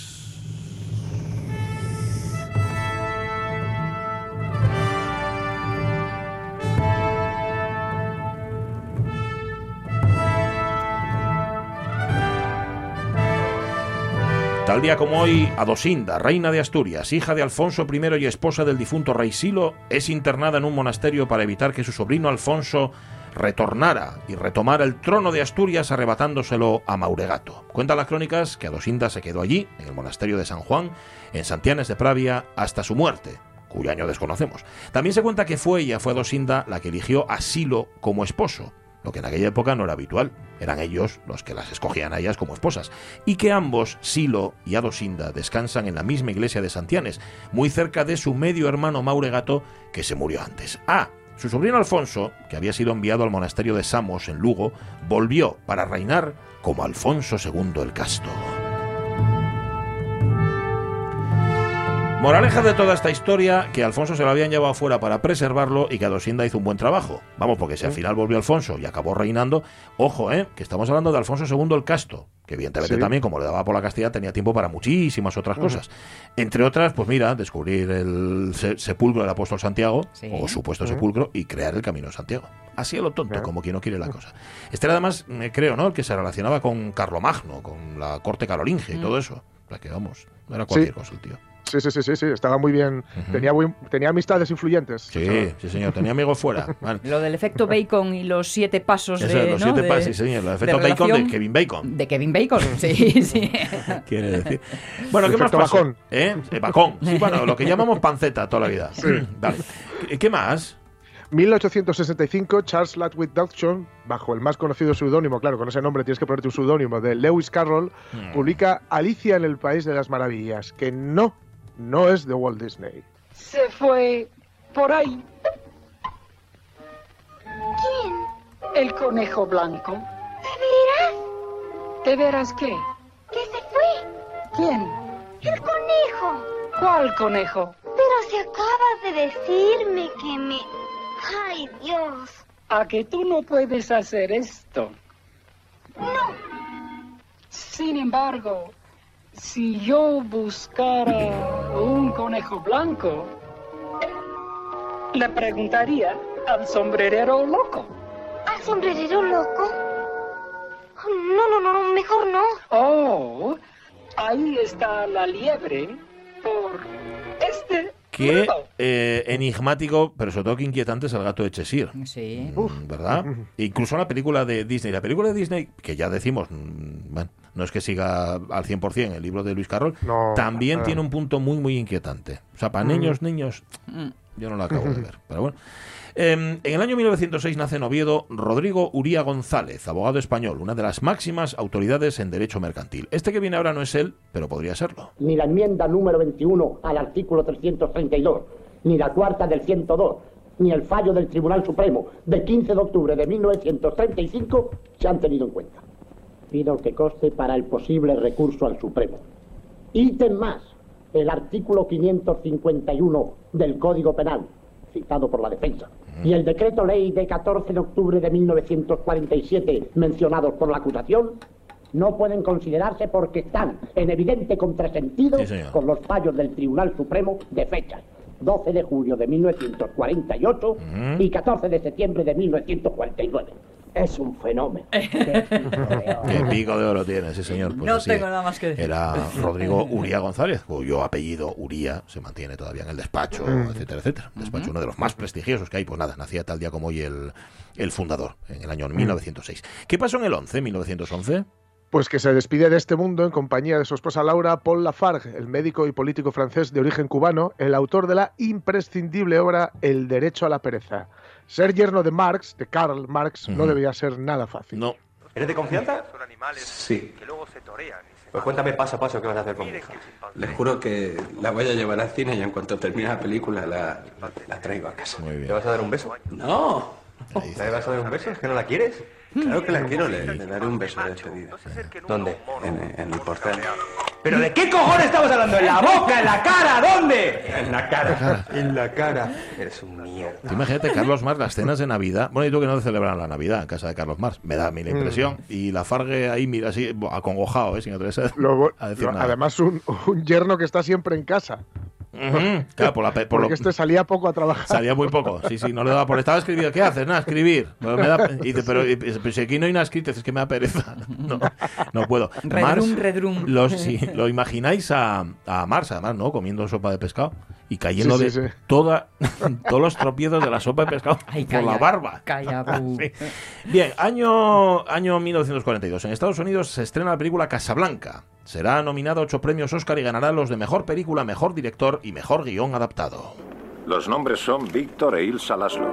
Tal día como hoy, Adosinda, reina de Asturias, hija de Alfonso I y esposa del difunto rey Silo, es internada en un monasterio para evitar que su sobrino Alfonso retornara y retomara el trono de Asturias arrebatándoselo a Mauregato. Cuentan las crónicas que Adosinda se quedó allí, en el monasterio de San Juan, en Santianes de Pravia, hasta su muerte, cuyo año desconocemos. También se cuenta que fue ella, fue Adosinda, la que eligió a Silo como esposo lo que en aquella época no era habitual. Eran ellos los que las escogían a ellas como esposas. Y que ambos, Silo y Adosinda, descansan en la misma iglesia de Santianes, muy cerca de su medio hermano Mauregato, que se murió antes. Ah, su sobrino Alfonso, que había sido enviado al monasterio de Samos en Lugo, volvió para reinar como Alfonso II el Casto. Moraleja de toda esta historia, que Alfonso se lo habían llevado fuera para preservarlo y que Adosinda hizo un buen trabajo. Vamos, porque si al final volvió Alfonso y acabó reinando, ojo, ¿eh? que estamos hablando de Alfonso II el Casto, que evidentemente Sí. también, como le daba por la Castilla, tenía tiempo para muchísimas otras cosas. Entre otras, pues mira, descubrir el se- sepulcro del apóstol Santiago, o supuesto Ujú. sepulcro, y crear el camino de Santiago. Así a lo tonto, como quien no quiere la cosa. Este era además, eh, creo, ¿no? El que se relacionaba con Carlomagno, con la corte carolingia y Mm. todo eso. O sea que vamos, no era cualquier cosa el tío. Sí, sí, sí, sí, sí, estaba muy bien. tenía, tenía amistades influyentes. Sí, sí, señor. Tenía amigos fuera. Vale. Lo del efecto bacon y los siete pasos Eso, de. los ¿no? siete de- pasos, sí, señor. El de efecto bacon de Kevin Bacon. De Kevin Bacon, sí, sí. Quiere decir. Bueno, ¿qué más pasó? bacon. ¿Eh? Bacón. Sí, bueno, lo que llamamos panceta toda la vida. Vale. ¿Qué- ¿Qué más? 1865, Charles Ludwig Dodgson, bajo el más conocido seudónimo, claro, con ese nombre tienes que ponerte un seudónimo, de Lewis Carroll, Mm. publica Alicia en el País de las Maravillas, que no, no es de Walt Disney. Se fue por ahí. ¿Quién? El conejo blanco. ¿De veras? ¿De veras qué? ¿Que se fue? ¿Quién? El conejo. ¿Cuál conejo? Pero si acabas de decirme que me... ¡Ay, Dios! A que tú no puedes hacer esto. No. Sin embargo, si yo buscara un conejo blanco, le preguntaría al sombrerero loco. ¿Al sombrerero loco? No, no, no, mejor no. Oh, ahí está la liebre por Qué lado. eh, enigmático, pero sobre todo que inquietante es el gato de Cheshire. Sí. Mm, ¿Verdad? Incluso la película de Disney. La película de Disney, que ya decimos, mm, bueno, no es que siga al 100% el libro de Luis Carroll, No, también tiene un punto muy, muy inquietante. O sea, para Mm. niños, niños, yo no la acabo de ver. Pero bueno. Em, en el año 1906 nace en Oviedo Rodrigo Uría González, abogado español, una de las máximas autoridades en derecho mercantil. Este que viene ahora no es él, pero podría serlo. ni la enmienda número 21 al artículo 332, ni la cuarta del 102, ni el fallo del Tribunal Supremo de 15 de octubre de 1935 se han tenido en cuenta. Pido que conste para el posible recurso al Supremo. Ítem más, el artículo 551 del Código Penal, citado por la defensa, y el decreto ley de 14 de octubre de 1947 mencionados por la acusación, no pueden considerarse porque están en evidente contrasentido Sí, con los fallos del Tribunal Supremo de fechas 12 de julio de 1948 y 14 de septiembre de 1949. Es un fenómeno. Qué pico de oro tiene ese señor. Pues No así tengo nada más que decir. Era Rodrigo Uría González, cuyo apellido Uría se mantiene todavía en el despacho, Mm. etcétera, etcétera. Despacho uno de los más prestigiosos que hay. Pues nada, nacía tal día como hoy el, el fundador, en el año 1906. ¿Qué pasó en el 11, 1911? Pues que se despide de este mundo en compañía de su esposa Laura Paul Lafargue, el médico y político francés de origen cubano, el autor de la imprescindible obra El derecho a la pereza. Ser yerno de Marx, de Karl Marx, no debía ser nada fácil. No. ¿Eres de confianza? Son animales Sí. que luego se torean Pues cuéntame paso a paso qué vas a hacer con mi hija. Les juro que la voy a llevar al cine y en cuanto termine la película la, la traigo a casa. Muy bien. ¿Le vas a dar un beso? No. ¿Le vas a dar un beso? ¿Es que no la quieres? Claro que la quiero, le, le daré un beso de despedida. ¿Dónde? En, en el portal. ¿Pero de qué cojones estamos hablando? ¿En la boca? ¿En la cara? ¿Dónde? En la cara. En la cara. Eres un mierda. Tú imagínate, Carlos Mars, las cenas de Navidad. Bueno, y tú que no celebran la Navidad en casa de Carlos Mars. Me da a mí la impresión. Y la Fargue ahí, mira, así, acongojado, ¿eh? Sin atreverse a- decir lo- nada. además, un, un yerno que está siempre en casa. Ujú, Claro, por la pe- por Porque lo- este salía poco a trabajar. Salía muy poco, sí, sí, no le daba por estaba escribiendo. ¿Qué haces? Nada, escribir. Me da- y dice, pero, y- pero si aquí no hay nada escrito, es que me da pereza. No, no puedo. Redrum, Mars, redrum. Los, sí, lo imagináis a, a Mars, además, ¿no? Comiendo sopa de pescado y cayendo Sí, sí, de sí. toda, todos los tropiezos de la sopa de pescado por calla, la barba. calla. Bien, año, año 1942. En Estados Unidos se estrena la película Casablanca. Será nominada a ocho premios Oscar y ganará los de mejor película, mejor director y mejor guion adaptado. Los nombres son Víctor e Ilsa Laszlo.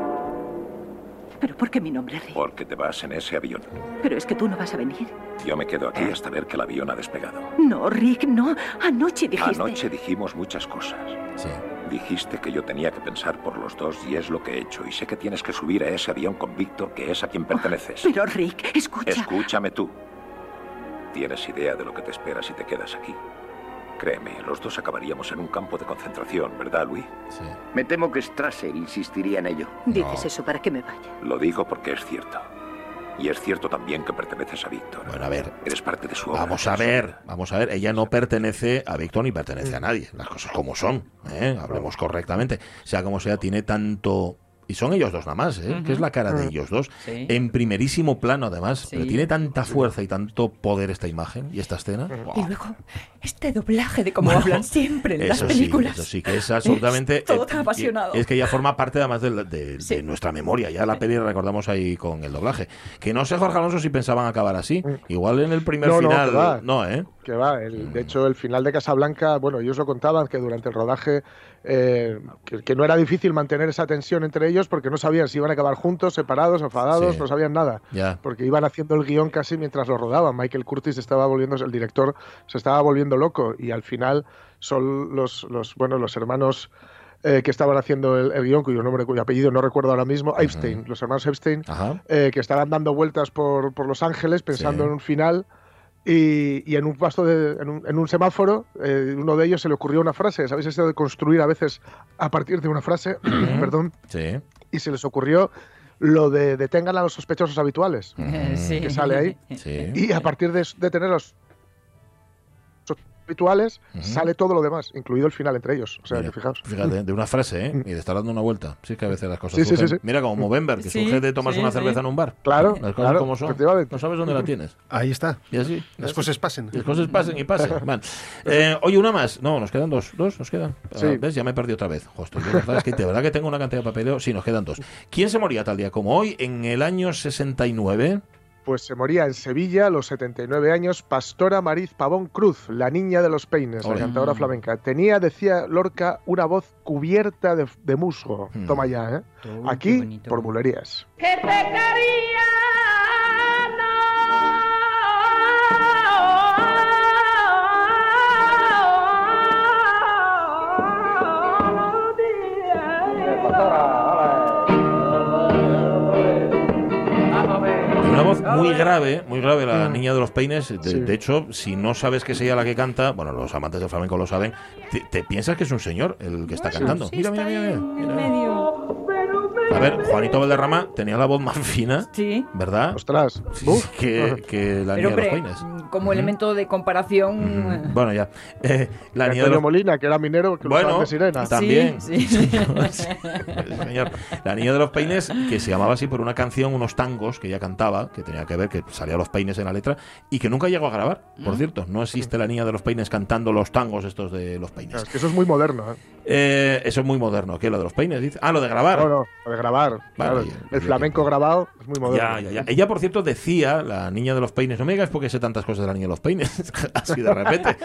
¿Pero por qué mi nombre, Rick? Porque te vas en ese avión. Pero es que tú no vas a venir. Yo me quedo aquí hasta ver que el avión ha despegado. No, Rick, no. Anoche dijiste... Anoche dijimos muchas cosas. Sí. Dijiste que yo tenía que pensar por los dos y es lo que he hecho. Y sé que tienes que subir a ese avión con Víctor, que es a quien perteneces. Pero, Rick, escucha. Escúchame tú. ¿Tienes idea de lo que te espera si te quedas aquí? Créeme, los dos acabaríamos en un campo de concentración, ¿verdad, Luis? Sí. Me temo que Strasser insistiría en ello. Dices eso para que me vaya. Lo digo porque es cierto. Y es cierto también que perteneces a Víctor. Bueno, a ver. Eres parte de su obra. Vamos a ver, vamos a ver. Ella no pertenece a Víctor ni pertenece a nadie. Las cosas como son. ¿eh? Hablemos correctamente. Sea como sea, tiene tanto. Y son ellos dos nada más, ¿eh? que es la cara de ellos dos. Sí. En primerísimo plano, además. Pero Sí. tiene tanta fuerza y tanto poder esta imagen y esta escena. Y luego, este doblaje de cómo hablan siempre en las Eso sí, películas. eso sí, que es absolutamente. Es todo eh, tan apasionado. Es que ya forma parte además de, de- Sí. de nuestra memoria. Ya la peli la recordamos ahí con el doblaje. Que no sé, Jorge Alonso, si pensaban acabar así. Igual en el primer Mm. No, no, final. va. No, ¿eh? Que va, el- de hecho el final de Casablanca, bueno, ellos lo contaban que durante el rodaje eh, que, que no era difícil mantener esa tensión entre ellos porque no sabían si iban a acabar juntos, separados, enfadados, Sí. no sabían nada. Porque iban haciendo el guion casi mientras lo rodaban. Michael Curtis estaba volviendo, el director se estaba volviendo loco y al final son los, los bueno, los hermanos eh, que estaban haciendo el, el guion, cuyo nombre, cuyo apellido no recuerdo ahora mismo, Epstein, los hermanos Epstein, eh, que estaban dando vueltas por, por Los Ángeles pensando Sí. en un final y, y en un pasto de, en, un, en un semáforo, eh, uno de ellos se le ocurrió una frase, ¿sabéis esto de construir a veces a partir de una frase? Perdón. Sí. Y se les ocurrió lo de detengan a los sospechosos habituales, Sí. que sale ahí. Sí. Y a partir de, de tener los habituales, sale todo lo demás, incluido el final entre ellos. O sea, Mira, que fijaos. Fíjate, de una frase, ¿eh? Y de estar dando una vuelta. Sí, que a veces las cosas Sí, sí, surgen. sí, sí. Mira, como Movember, que Sí, surge de tomarse sí, una sí. cerveza en un bar. Claro, Las cosas claro, como son. No sabes dónde la tienes. Ahí está. Y así. Las cosas pasen. Las cosas pasen y pasen. Vale. Eh, oye, una más. No, nos quedan dos. ¿Dos? ¿Nos quedan? Ah, Sí. ¿Ves? Ya me perdí otra vez. Justo. Yo, la verdad es que de verdad que tengo una cantidad de papeleo. Sí, nos quedan dos. ¿Quién se moría tal día como hoy? En el año 69. Pues se moría en Sevilla a los 79 años Pastora Mariz Pavón Cruz, la niña de los peines, la cantadora flamenca. Tenía, decía Lorca, una voz cubierta de, de musgo. Hmm. Toma ya, ¿eh? Aquí, por bulerías. Que te quería. Muy grave, muy grave, la niña de los peines. De, Sí. de hecho, si no sabes que es ella la que canta, bueno, los amantes del flamenco lo saben, te, te piensas que es un señor el que está cantando. Mira, mira, mira, mira. En medio. A ver, Juanito Valderrama tenía la voz más fina, Sí. ¿verdad? Ostras. Sí, que, que la Pero niña de los peines. como elemento de comparación. Bueno, ya. Eh, la niña de Antonio los Molina, que era minero, que Bueno, usaban de sirena. también. Sí, sí. Señor. La niña de los peines, que se llamaba así por una canción, unos tangos que ella cantaba, que tenía que ver, que salía los peines en la letra, y que nunca llegó a grabar, por cierto. No existe la niña de los peines cantando los tangos estos de los peines. Es que eso es muy moderno, ¿eh? Eh, eso es muy moderno. ¿Qué? ¿Lo de los peines? Dice? Ah, lo de grabar. No, no, lo de grabar. Claro, ya, el flamenco grabado es muy moderno. Ya, ya, ya. Ella, por cierto, decía, la niña de los peines, no me digas porque sé tantas cosas cosas del año de los peines, así de repente.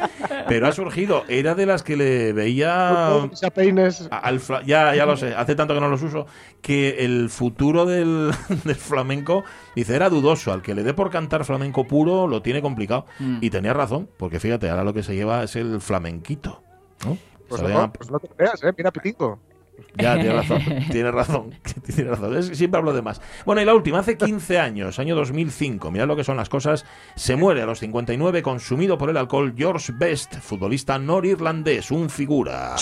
Pero ha surgido, era de las que le veía... peines. ya, ya lo sé, hace tanto que no los uso, que el futuro del, flamenco, dice, era dudoso. Al que le dé por cantar flamenco puro, lo tiene complicado. Mm. Y tenía razón, porque fíjate, ahora lo que se lleva es el flamenquito. ¿no? Pues, no, pues no te creas, ¿eh? mira Pitingo. Ya, tiene razón, tiene razón, tiene razón. siempre hablo de más. Bueno, y la última, hace 15 años, año 2005, mirad lo que son las cosas, se muere a los 59 consumido por el alcohol George Best, futbolista norirlandés, un figura.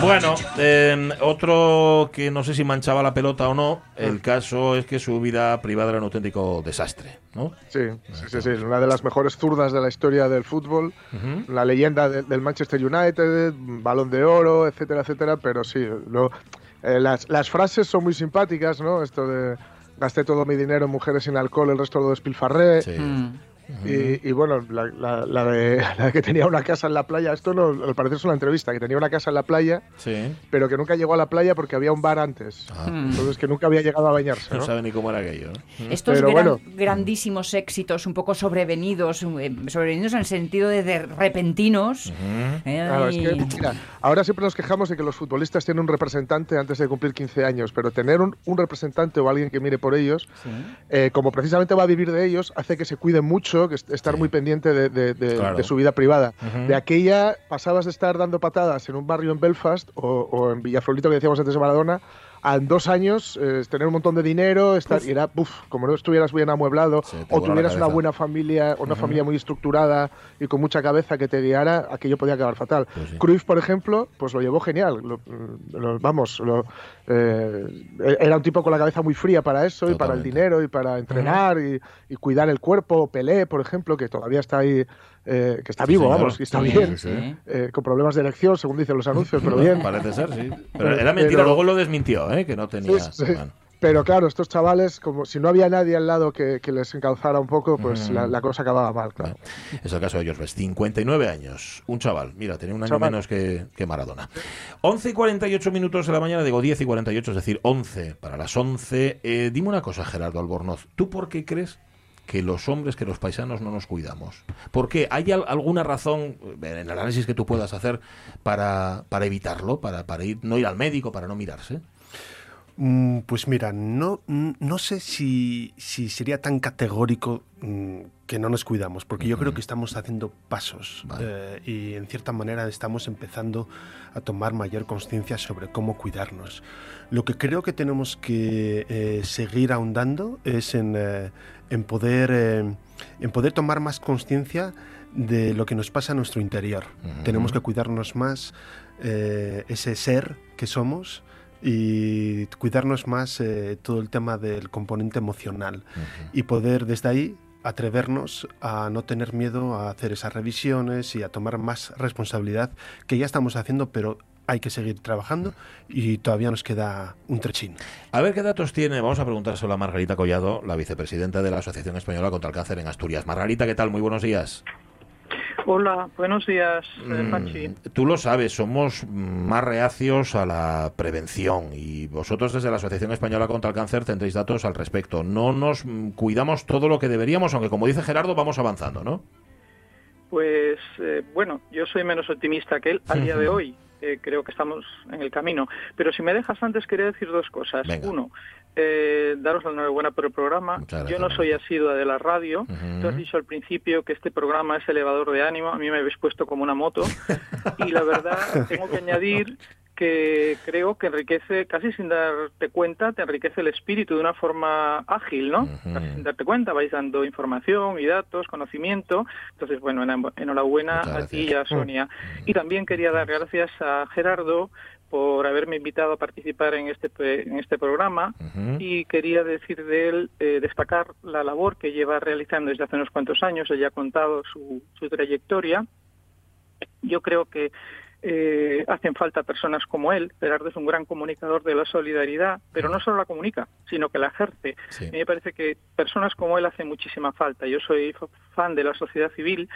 Bueno, em, otro que no sé si manchaba la pelota o no, el mm. caso es que su vida privada era un auténtico desastre, ¿no? Sí, sí, sí, una de las mejores zurdas de la historia del fútbol, la leyenda del Manchester United, balón de oro, etcétera, etcétera, pero sí, eh, las, las frases son muy simpáticas, ¿no? Esto de gasté todo mi dinero en mujeres sin alcohol, el resto lo despilfarré. Sí. Mm y, bueno, la, la, de, la, que tenía una casa en la playa, esto no, al parecer es una entrevista, que tenía una casa en la playa, pero que nunca llegó a la playa porque había un bar antes. Ah. Entonces que nunca había llegado a bañarse. No, sabe ni cómo era aquello. Estos grandísimos éxitos, un poco sobrevenidos, eh, sobrevenidos en el sentido de, repentinos. Eh, ahora siempre nos quejamos de que los futbolistas tienen un representante antes de cumplir 15 años, pero tener un, representante o alguien que mire por ellos, eh, como precisamente va a vivir de ellos, hace que se cuiden mucho que estar muy pendiente de, su vida privada. De aquella pasabas de estar dando patadas en un barrio en Belfast o, en Villaflorito que decíamos antes de Maradona en dos años eh, tener un montón de dinero, estar, y era, como no estuvieras bien amueblado o tuvieras una buena familia, una familia muy estructurada y con mucha cabeza que te guiara, aquello podía acabar fatal. Pues Cruyff, por ejemplo, pues lo llevó genial. vamos, eh, era un tipo con la cabeza muy fría para eso y para el dinero y para entrenar y, y, cuidar el cuerpo. Pelé, por ejemplo, que todavía está ahí eh, que está vivo, vamos, que está bien, eh, con problemas de elección, según dicen los anuncios, pero bien. Parece ser, sí. Pero era mentira, luego lo desmintió, ¿eh? que no tenía... Pero claro, estos chavales, como si no había nadie al lado que, les encauzara un poco, pues la, cosa acababa mal, claro. Es el caso de ellos, 59 años, un chaval, mira, tenía un año menos que, que, Maradona. 11 y 48 minutos de la mañana, digo 10 y 48, es decir, 11 para las 11. Eh, dime una cosa, Gerardo Albornoz, ¿tú por qué crees que los hombres, que los paisanos no nos cuidamos. ¿Por qué? ¿Hay alguna razón en el análisis que tú puedas hacer para, para evitarlo, para, para ir, no ir al médico, para no mirarse? Mm, pues mira, no, no sé si, si sería tan categórico mm, que no nos cuidamos, porque yo creo que estamos haciendo pasos eh, y en cierta manera estamos empezando a tomar mayor conciencia sobre cómo cuidarnos. Lo que creo que tenemos que eh, seguir ahondando es en, eh, en poder, en poder tomar más conciencia de lo que nos pasa en nuestro interior. Tenemos que cuidarnos más ese ser que somos y cuidarnos más eh, todo el tema del componente emocional y poder desde ahí atrevernos a no tener miedo a hacer esas revisiones y a tomar más responsabilidad que ya estamos haciendo, pero hay que seguir trabajando y todavía nos queda un trechín. A ver qué datos tiene, vamos a preguntárselo a Margarita Collado, la vicepresidenta de la Asociación Española contra el Cáncer en Asturias. Margarita, ¿qué tal? Muy buenos días. Hola, buenos días, eh, mm, Pachi. Tú lo sabes, somos más reacios a la prevención y vosotros desde la Asociación Española contra el Cáncer tendréis datos al respecto. No nos cuidamos todo lo que deberíamos, aunque como dice Gerardo, vamos avanzando, ¿no? Pues eh, bueno, yo soy menos optimista que él a día de hoy. Eh, creo que estamos en el camino. Pero si me dejas antes, quería decir dos cosas. Uno, eh, daros la enhorabuena por el programa. Yo no soy asidua de la radio. Tú has dicho al principio que este programa es elevador de ánimo. A mí me habéis puesto como una moto. y la verdad, tengo que añadir que creo que enriquece, casi sin darte cuenta, te enriquece el espíritu de una forma ágil, ¿no? Casi sin darte cuenta, vais dando información y datos, conocimiento. Entonces, bueno, enhorabuena a ti y a Sonia. Y también quería dar gracias. a Gerardo por haberme invitado a participar en este en este programa. Y quería decir de él eh, destacar la labor que lleva realizando desde hace unos cuantos años. Ella ha contado su, su trayectoria. Yo creo que eh, hacen falta personas como él. Gerardo es un gran comunicador de la solidaridad, pero no solo la comunica, sino que la ejerce. A mí me parece que personas como él hacen muchísima falta. Yo soy fan de la sociedad civil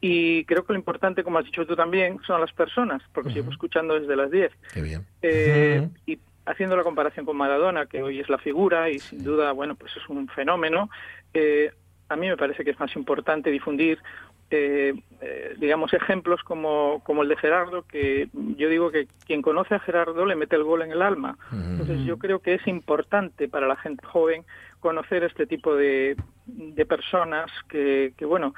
Y creo que lo importante, como has dicho tú también, son las personas, porque sigo escuchando desde las 10. Qué bien. Eh, y haciendo la comparación con Maradona, que hoy es la figura y sin duda, bueno, pues es un fenómeno, eh, a mí me parece que es más importante difundir eh, eh, digamos, ejemplos como, como el de Gerardo, que yo digo que quien conoce a Gerardo le mete el gol en el alma. Entonces yo creo que es importante para la gente joven conocer este tipo de, de personas que, que, bueno,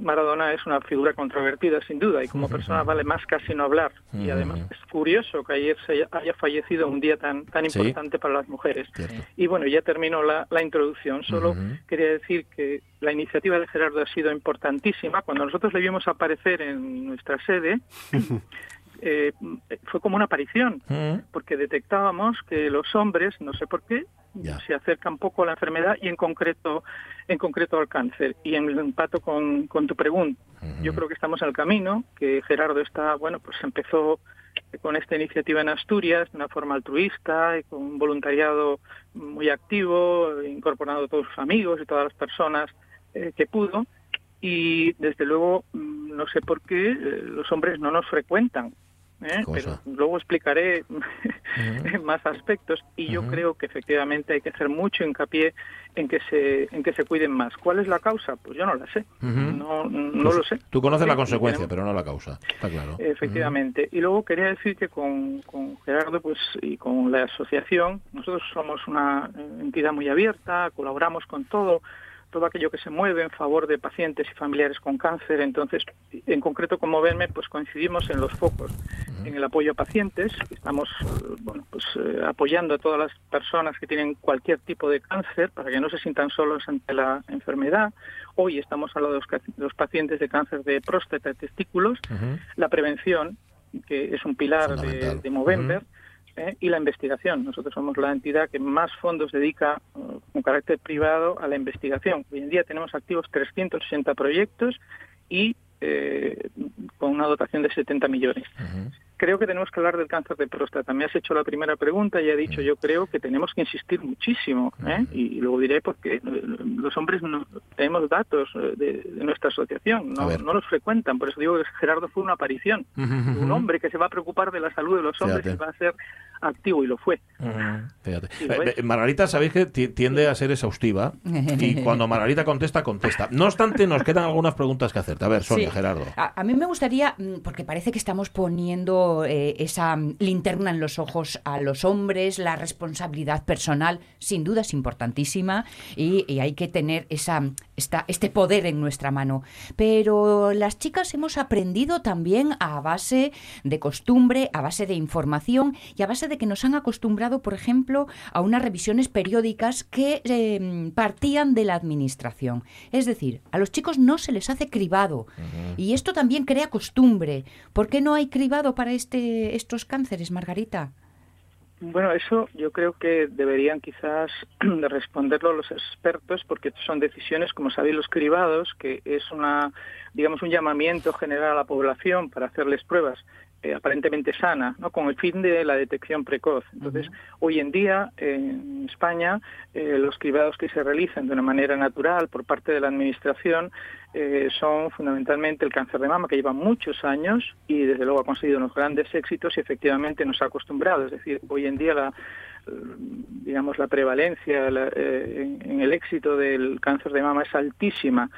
Maradona es una figura controvertida, sin duda, y como persona vale más casi no hablar. Y además es curioso que ayer se haya fallecido un día tan, tan importante para las mujeres. Y bueno, ya terminó la, la introducción. Solo quería decir que la iniciativa de Gerardo ha sido importantísima. Cuando nosotros le vimos aparecer en nuestra sede, eh, fue como una aparición, porque detectábamos que los hombres, no sé por qué, se acercan poco a la enfermedad y en concreto, en concreto al cáncer. Y en el empato con, con tu pregunta, yo creo que estamos en el camino, que Gerardo está, bueno, pues empezó con esta iniciativa en Asturias de una forma altruista y con un voluntariado muy activo, incorporando a todos sus amigos y todas las personas eh, que pudo. Y desde luego, mm, no sé por qué eh, los hombres no nos frecuentan. ¿Eh? pero luego explicaré más aspectos y yo creo que efectivamente hay que hacer mucho hincapié en que se en que se cuiden más. ¿Cuál es la causa? Pues yo no la sé, no, no pues lo sé. Tú conoces la consecuencia, pero no la causa, está claro. Efectivamente. Y luego quería decir que con, con Gerardo pues y con la asociación, nosotros somos una entidad muy abierta, colaboramos con todo todo aquello que se mueve en favor de pacientes y familiares con cáncer. Entonces, en concreto, como verme, pues coincidimos en los focos, en el apoyo a pacientes. Estamos, bueno, pues eh, apoyando a todas las personas que tienen cualquier tipo de cáncer para que no se sientan solos ante la enfermedad. Hoy estamos hablando de los, pacientes de cáncer de próstata y testículos. La prevención, que es un pilar de, de Movember. ¿Eh? y la investigación. Nosotros somos la entidad que más fondos dedica uh, con carácter privado a la investigación. Hoy en día tenemos activos 380 proyectos y eh, con una dotación de 70 millones creo que tenemos que hablar del cáncer de próstata. Me has hecho la primera pregunta y he dicho yo creo que tenemos que insistir muchísimo. ¿eh? Y luego diré porque los hombres no, tenemos datos eh, de, nuestra asociación, no, no, los frecuentan. Por eso digo que Gerardo fue una aparición. Un hombre que se va a preocupar de la salud de los hombres y va a ser activo y lo fue. Eh, Margarita, sabéis que tiende a ser exhaustiva y cuando Margarita contesta, contesta. No obstante, nos quedan algunas preguntas que hacerte. A ver, Sonia, Gerardo. a mí me gustaría, mm, porque parece que estamos poniendo eh, esa linterna en los ojos a los hombres, la responsabilidad personal, sin duda es importantísima y, hay que tener esa, esta, este poder en nuestra mano. Pero las chicas hemos aprendido también a base de costumbre, a base de información y a base de que nos han acostumbrado, por ejemplo, a unas revisiones periódicas que eh, partían de la administración. Es decir, a los chicos no se les hace cribado y esto también crea costumbre. ¿Por qué no hay cribado para este, estos cánceres, Margarita? Bueno, eso yo creo que deberían quizás responderlo los expertos porque son decisiones, como sabéis, los cribados, que es una, digamos, un llamamiento general a la población para hacerles pruebas eh, aparentemente sana, ¿no? con el fin de la detección precoz. Entonces, hoy en día en España eh, los cribados que se realizan de una manera natural por parte de la Administración eh, son fundamentalmente el cáncer de mama, que lleva muchos años y desde luego ha conseguido unos grandes éxitos y efectivamente nos ha acostumbrado. Es decir, hoy en día la, digamos la prevalencia en, el éxito del cáncer de mama es altísima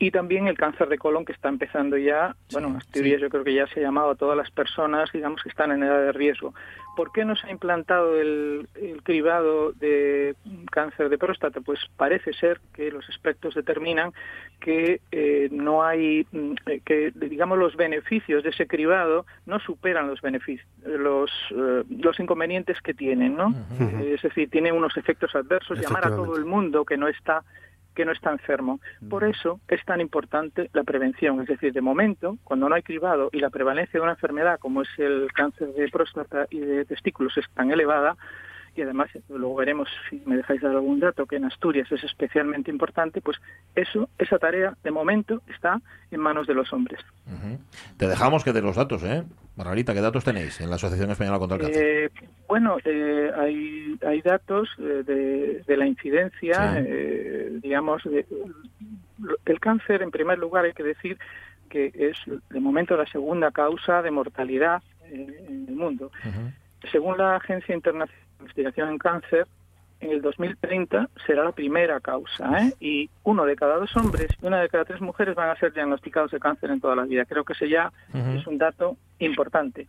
y también el cáncer de colon que está empezando ya, bueno, en las teorías yo creo que ya se ha llamado a todas las personas, digamos, que están en edad de riesgo. ¿Por qué no se ha implantado el, cribado de cáncer de próstata? Pues parece ser que los expertos determinan que eh, no hay, mm, que digamos los beneficios de ese cribado no superan los beneficios, los, eh, los inconvenientes que tienen, ¿no? Es decir, tiene unos efectos adversos. Llamar a todo el mundo que no está que no está enfermo. Por eso es tan importante la prevención, es decir, de momento, cuando no hay cribado y la prevalencia de una enfermedad como es el cáncer de próstata y de testículos es tan elevada, y además luego veremos si me dejáis dar algún dato que en Asturias es especialmente importante, pues eso, esa tarea de momento está en manos de los hombres. Te dejamos que de los datos, ¿eh? Margarita, ¿qué datos tenéis en la Asociación Española contra el Cáncer? Eh, bueno, eh, hay, hay datos eh, de, de, la incidencia, digamos, de, el cáncer, en primer lugar, hay que decir que es de momento la segunda causa de mortalidad en, el mundo. Según la Agencia Internacional Investigación en Cáncer, en el 2030 será la primera causa ¿eh? y uno de cada dos hombres y una de cada tres mujeres van a ser diagnosticados de cáncer en toda la vida. Creo que ese ya es un dato importante.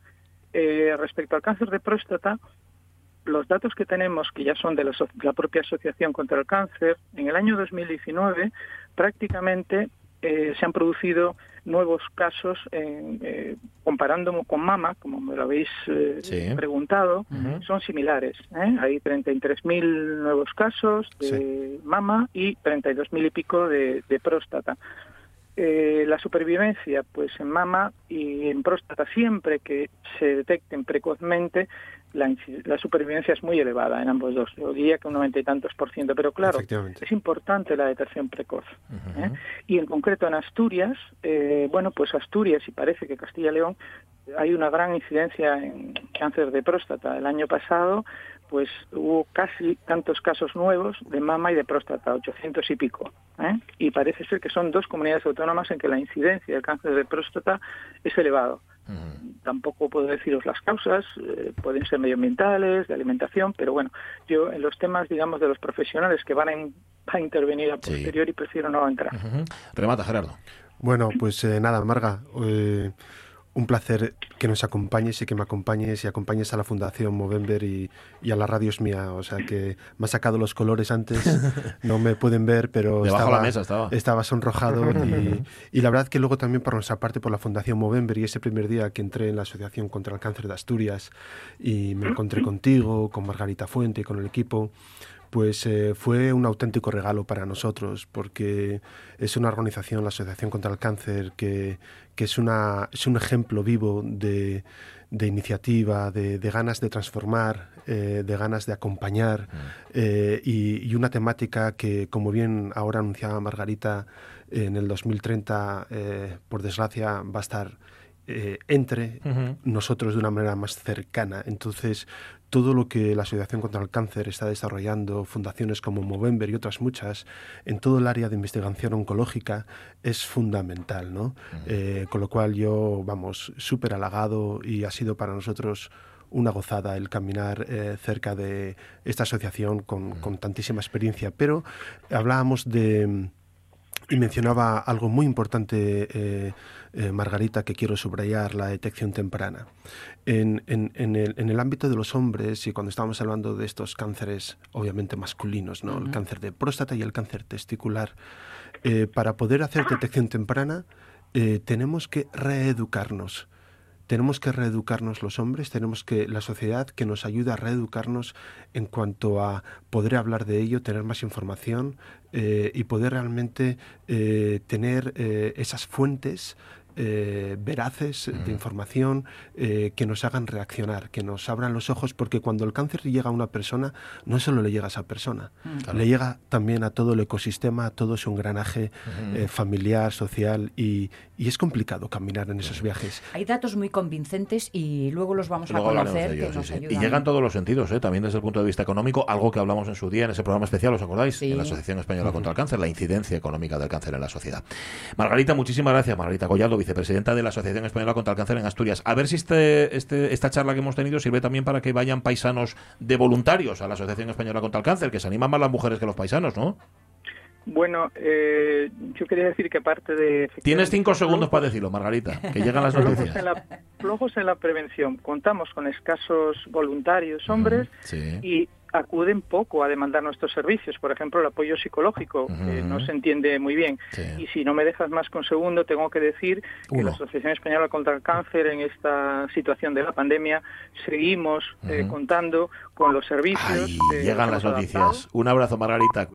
Eh, respecto al cáncer de próstata, los datos que tenemos, que ya son de la, propia Asociación contra el Cáncer, en el año 2019 prácticamente eh, se han producido nuevos casos eh, comparando con mama, como me lo habéis eh, preguntado, son similares. ¿eh? Hay 33.000 nuevos casos de mama y 32.000 y pico de, de próstata. Eh, la supervivencia, pues en mama y en próstata, siempre que se detecten precozmente, la, supervivencia es muy elevada en ambos dos. Yo diría que un noventa y tantos por ciento, pero claro, es importante la detección precoz. ¿eh? Y en concreto en Asturias, eh, bueno, pues Asturias y parece que Castilla y León hay una gran incidencia en cáncer de próstata. El año pasado pues hubo casi tantos casos nuevos de mama y de próstata, 800 y pico. ¿eh? Y parece ser que son dos comunidades autónomas en que la incidencia del cáncer de próstata es elevado. Tampoco puedo deciros las causas, eh, pueden ser medioambientales, de alimentación, pero bueno, yo en los temas, digamos, de los profesionales que van a, intervenir a posteriori prefiero no entrar. Remata, Gerardo. Bueno, pues eh, nada, Marga. Eh, un placer que nos acompañes y que me acompañes y acompañes a la Fundación Movember y, a la radio es mía. O sea que me ha sacado los colores antes, no me pueden ver, pero estaba, la mesa estaba. estaba sonrojado. Y, y, la verdad que luego también por nuestra parte, por la Fundación Movember y ese primer día que entré en la Asociación contra el Cáncer de Asturias y me encontré contigo, con Margarita Fuente y con el equipo, pues eh, fue un auténtico regalo para nosotros, porque es una organización, la Asociación contra el Cáncer, que, es, una, es un ejemplo vivo de, iniciativa, de, ganas de transformar, eh, de ganas de acompañar, mm. eh, y, una temática que, como bien ahora anunciaba Margarita, en el 2030, por desgracia, va a estar entre nosotros de una manera más cercana. Entonces, todo lo que la Asociación contra el Cáncer está desarrollando, fundaciones como Movember y otras muchas, en todo el área de investigación oncológica, es fundamental, ¿no? Eh, con lo cual yo, vamos, súper halagado y ha sido para nosotros una gozada el caminar eh, cerca de esta asociación con, con tantísima experiencia. Pero hablábamos de y mencionaba algo muy importante, eh, eh, Margarita, que quiero subrayar, la detección temprana. En, el, ámbito de los hombres, y cuando estamos hablando de estos cánceres, obviamente masculinos, ¿no? el cáncer de próstata y el cáncer testicular, eh, para poder hacer detección temprana, tenemos que reeducarnos tenemos que reeducarnos los hombres, tenemos que la sociedad que nos ayude a reeducarnos en cuanto a poder hablar de ello, tener más información eh, y poder realmente eh, tener eh, esas fuentes eh, veraces de información eh, que nos hagan reaccionar, que nos abran los ojos, porque cuando el cáncer llega a una persona, no solo le llega a esa persona, mm. le llega también a todo el ecosistema, a todo su engranaje eh, familiar, social, y, es complicado caminar en esos viajes. Hay datos muy convincentes y luego los vamos a conocer. Y llegan todos los sentidos, también desde el punto de vista económico, algo que hablamos en su día en ese programa especial, ¿os acordáis? En la Asociación Española contra el Cáncer, la incidencia económica del cáncer en la sociedad. Margarita, muchísimas gracias. Margarita Collado, vicepresidenta de la Asociación Española contra el Cáncer en Asturias. A ver si este, este, esta charla que hemos tenido sirve también para que vayan paisanos de voluntarios a la Asociación Española contra el Cáncer, que se animan más las mujeres que los paisanos, ¿no? Bueno, eh, yo quería decir que aparte de... Tienes cinco segundos para decirlo, Margarita, que llegan las noticias. Flojos en la, prevención. Contamos con escasos voluntarios hombres y acuden poco a demandar nuestros servicios, por ejemplo, el apoyo psicológico, que no se entiende muy bien. Y si no me dejas más con segundo, tengo que decir que la Asociación Española contra el Cáncer en esta situación de la pandemia seguimos eh, contando con los servicios. llegan las noticias. Un abrazo, Margarita.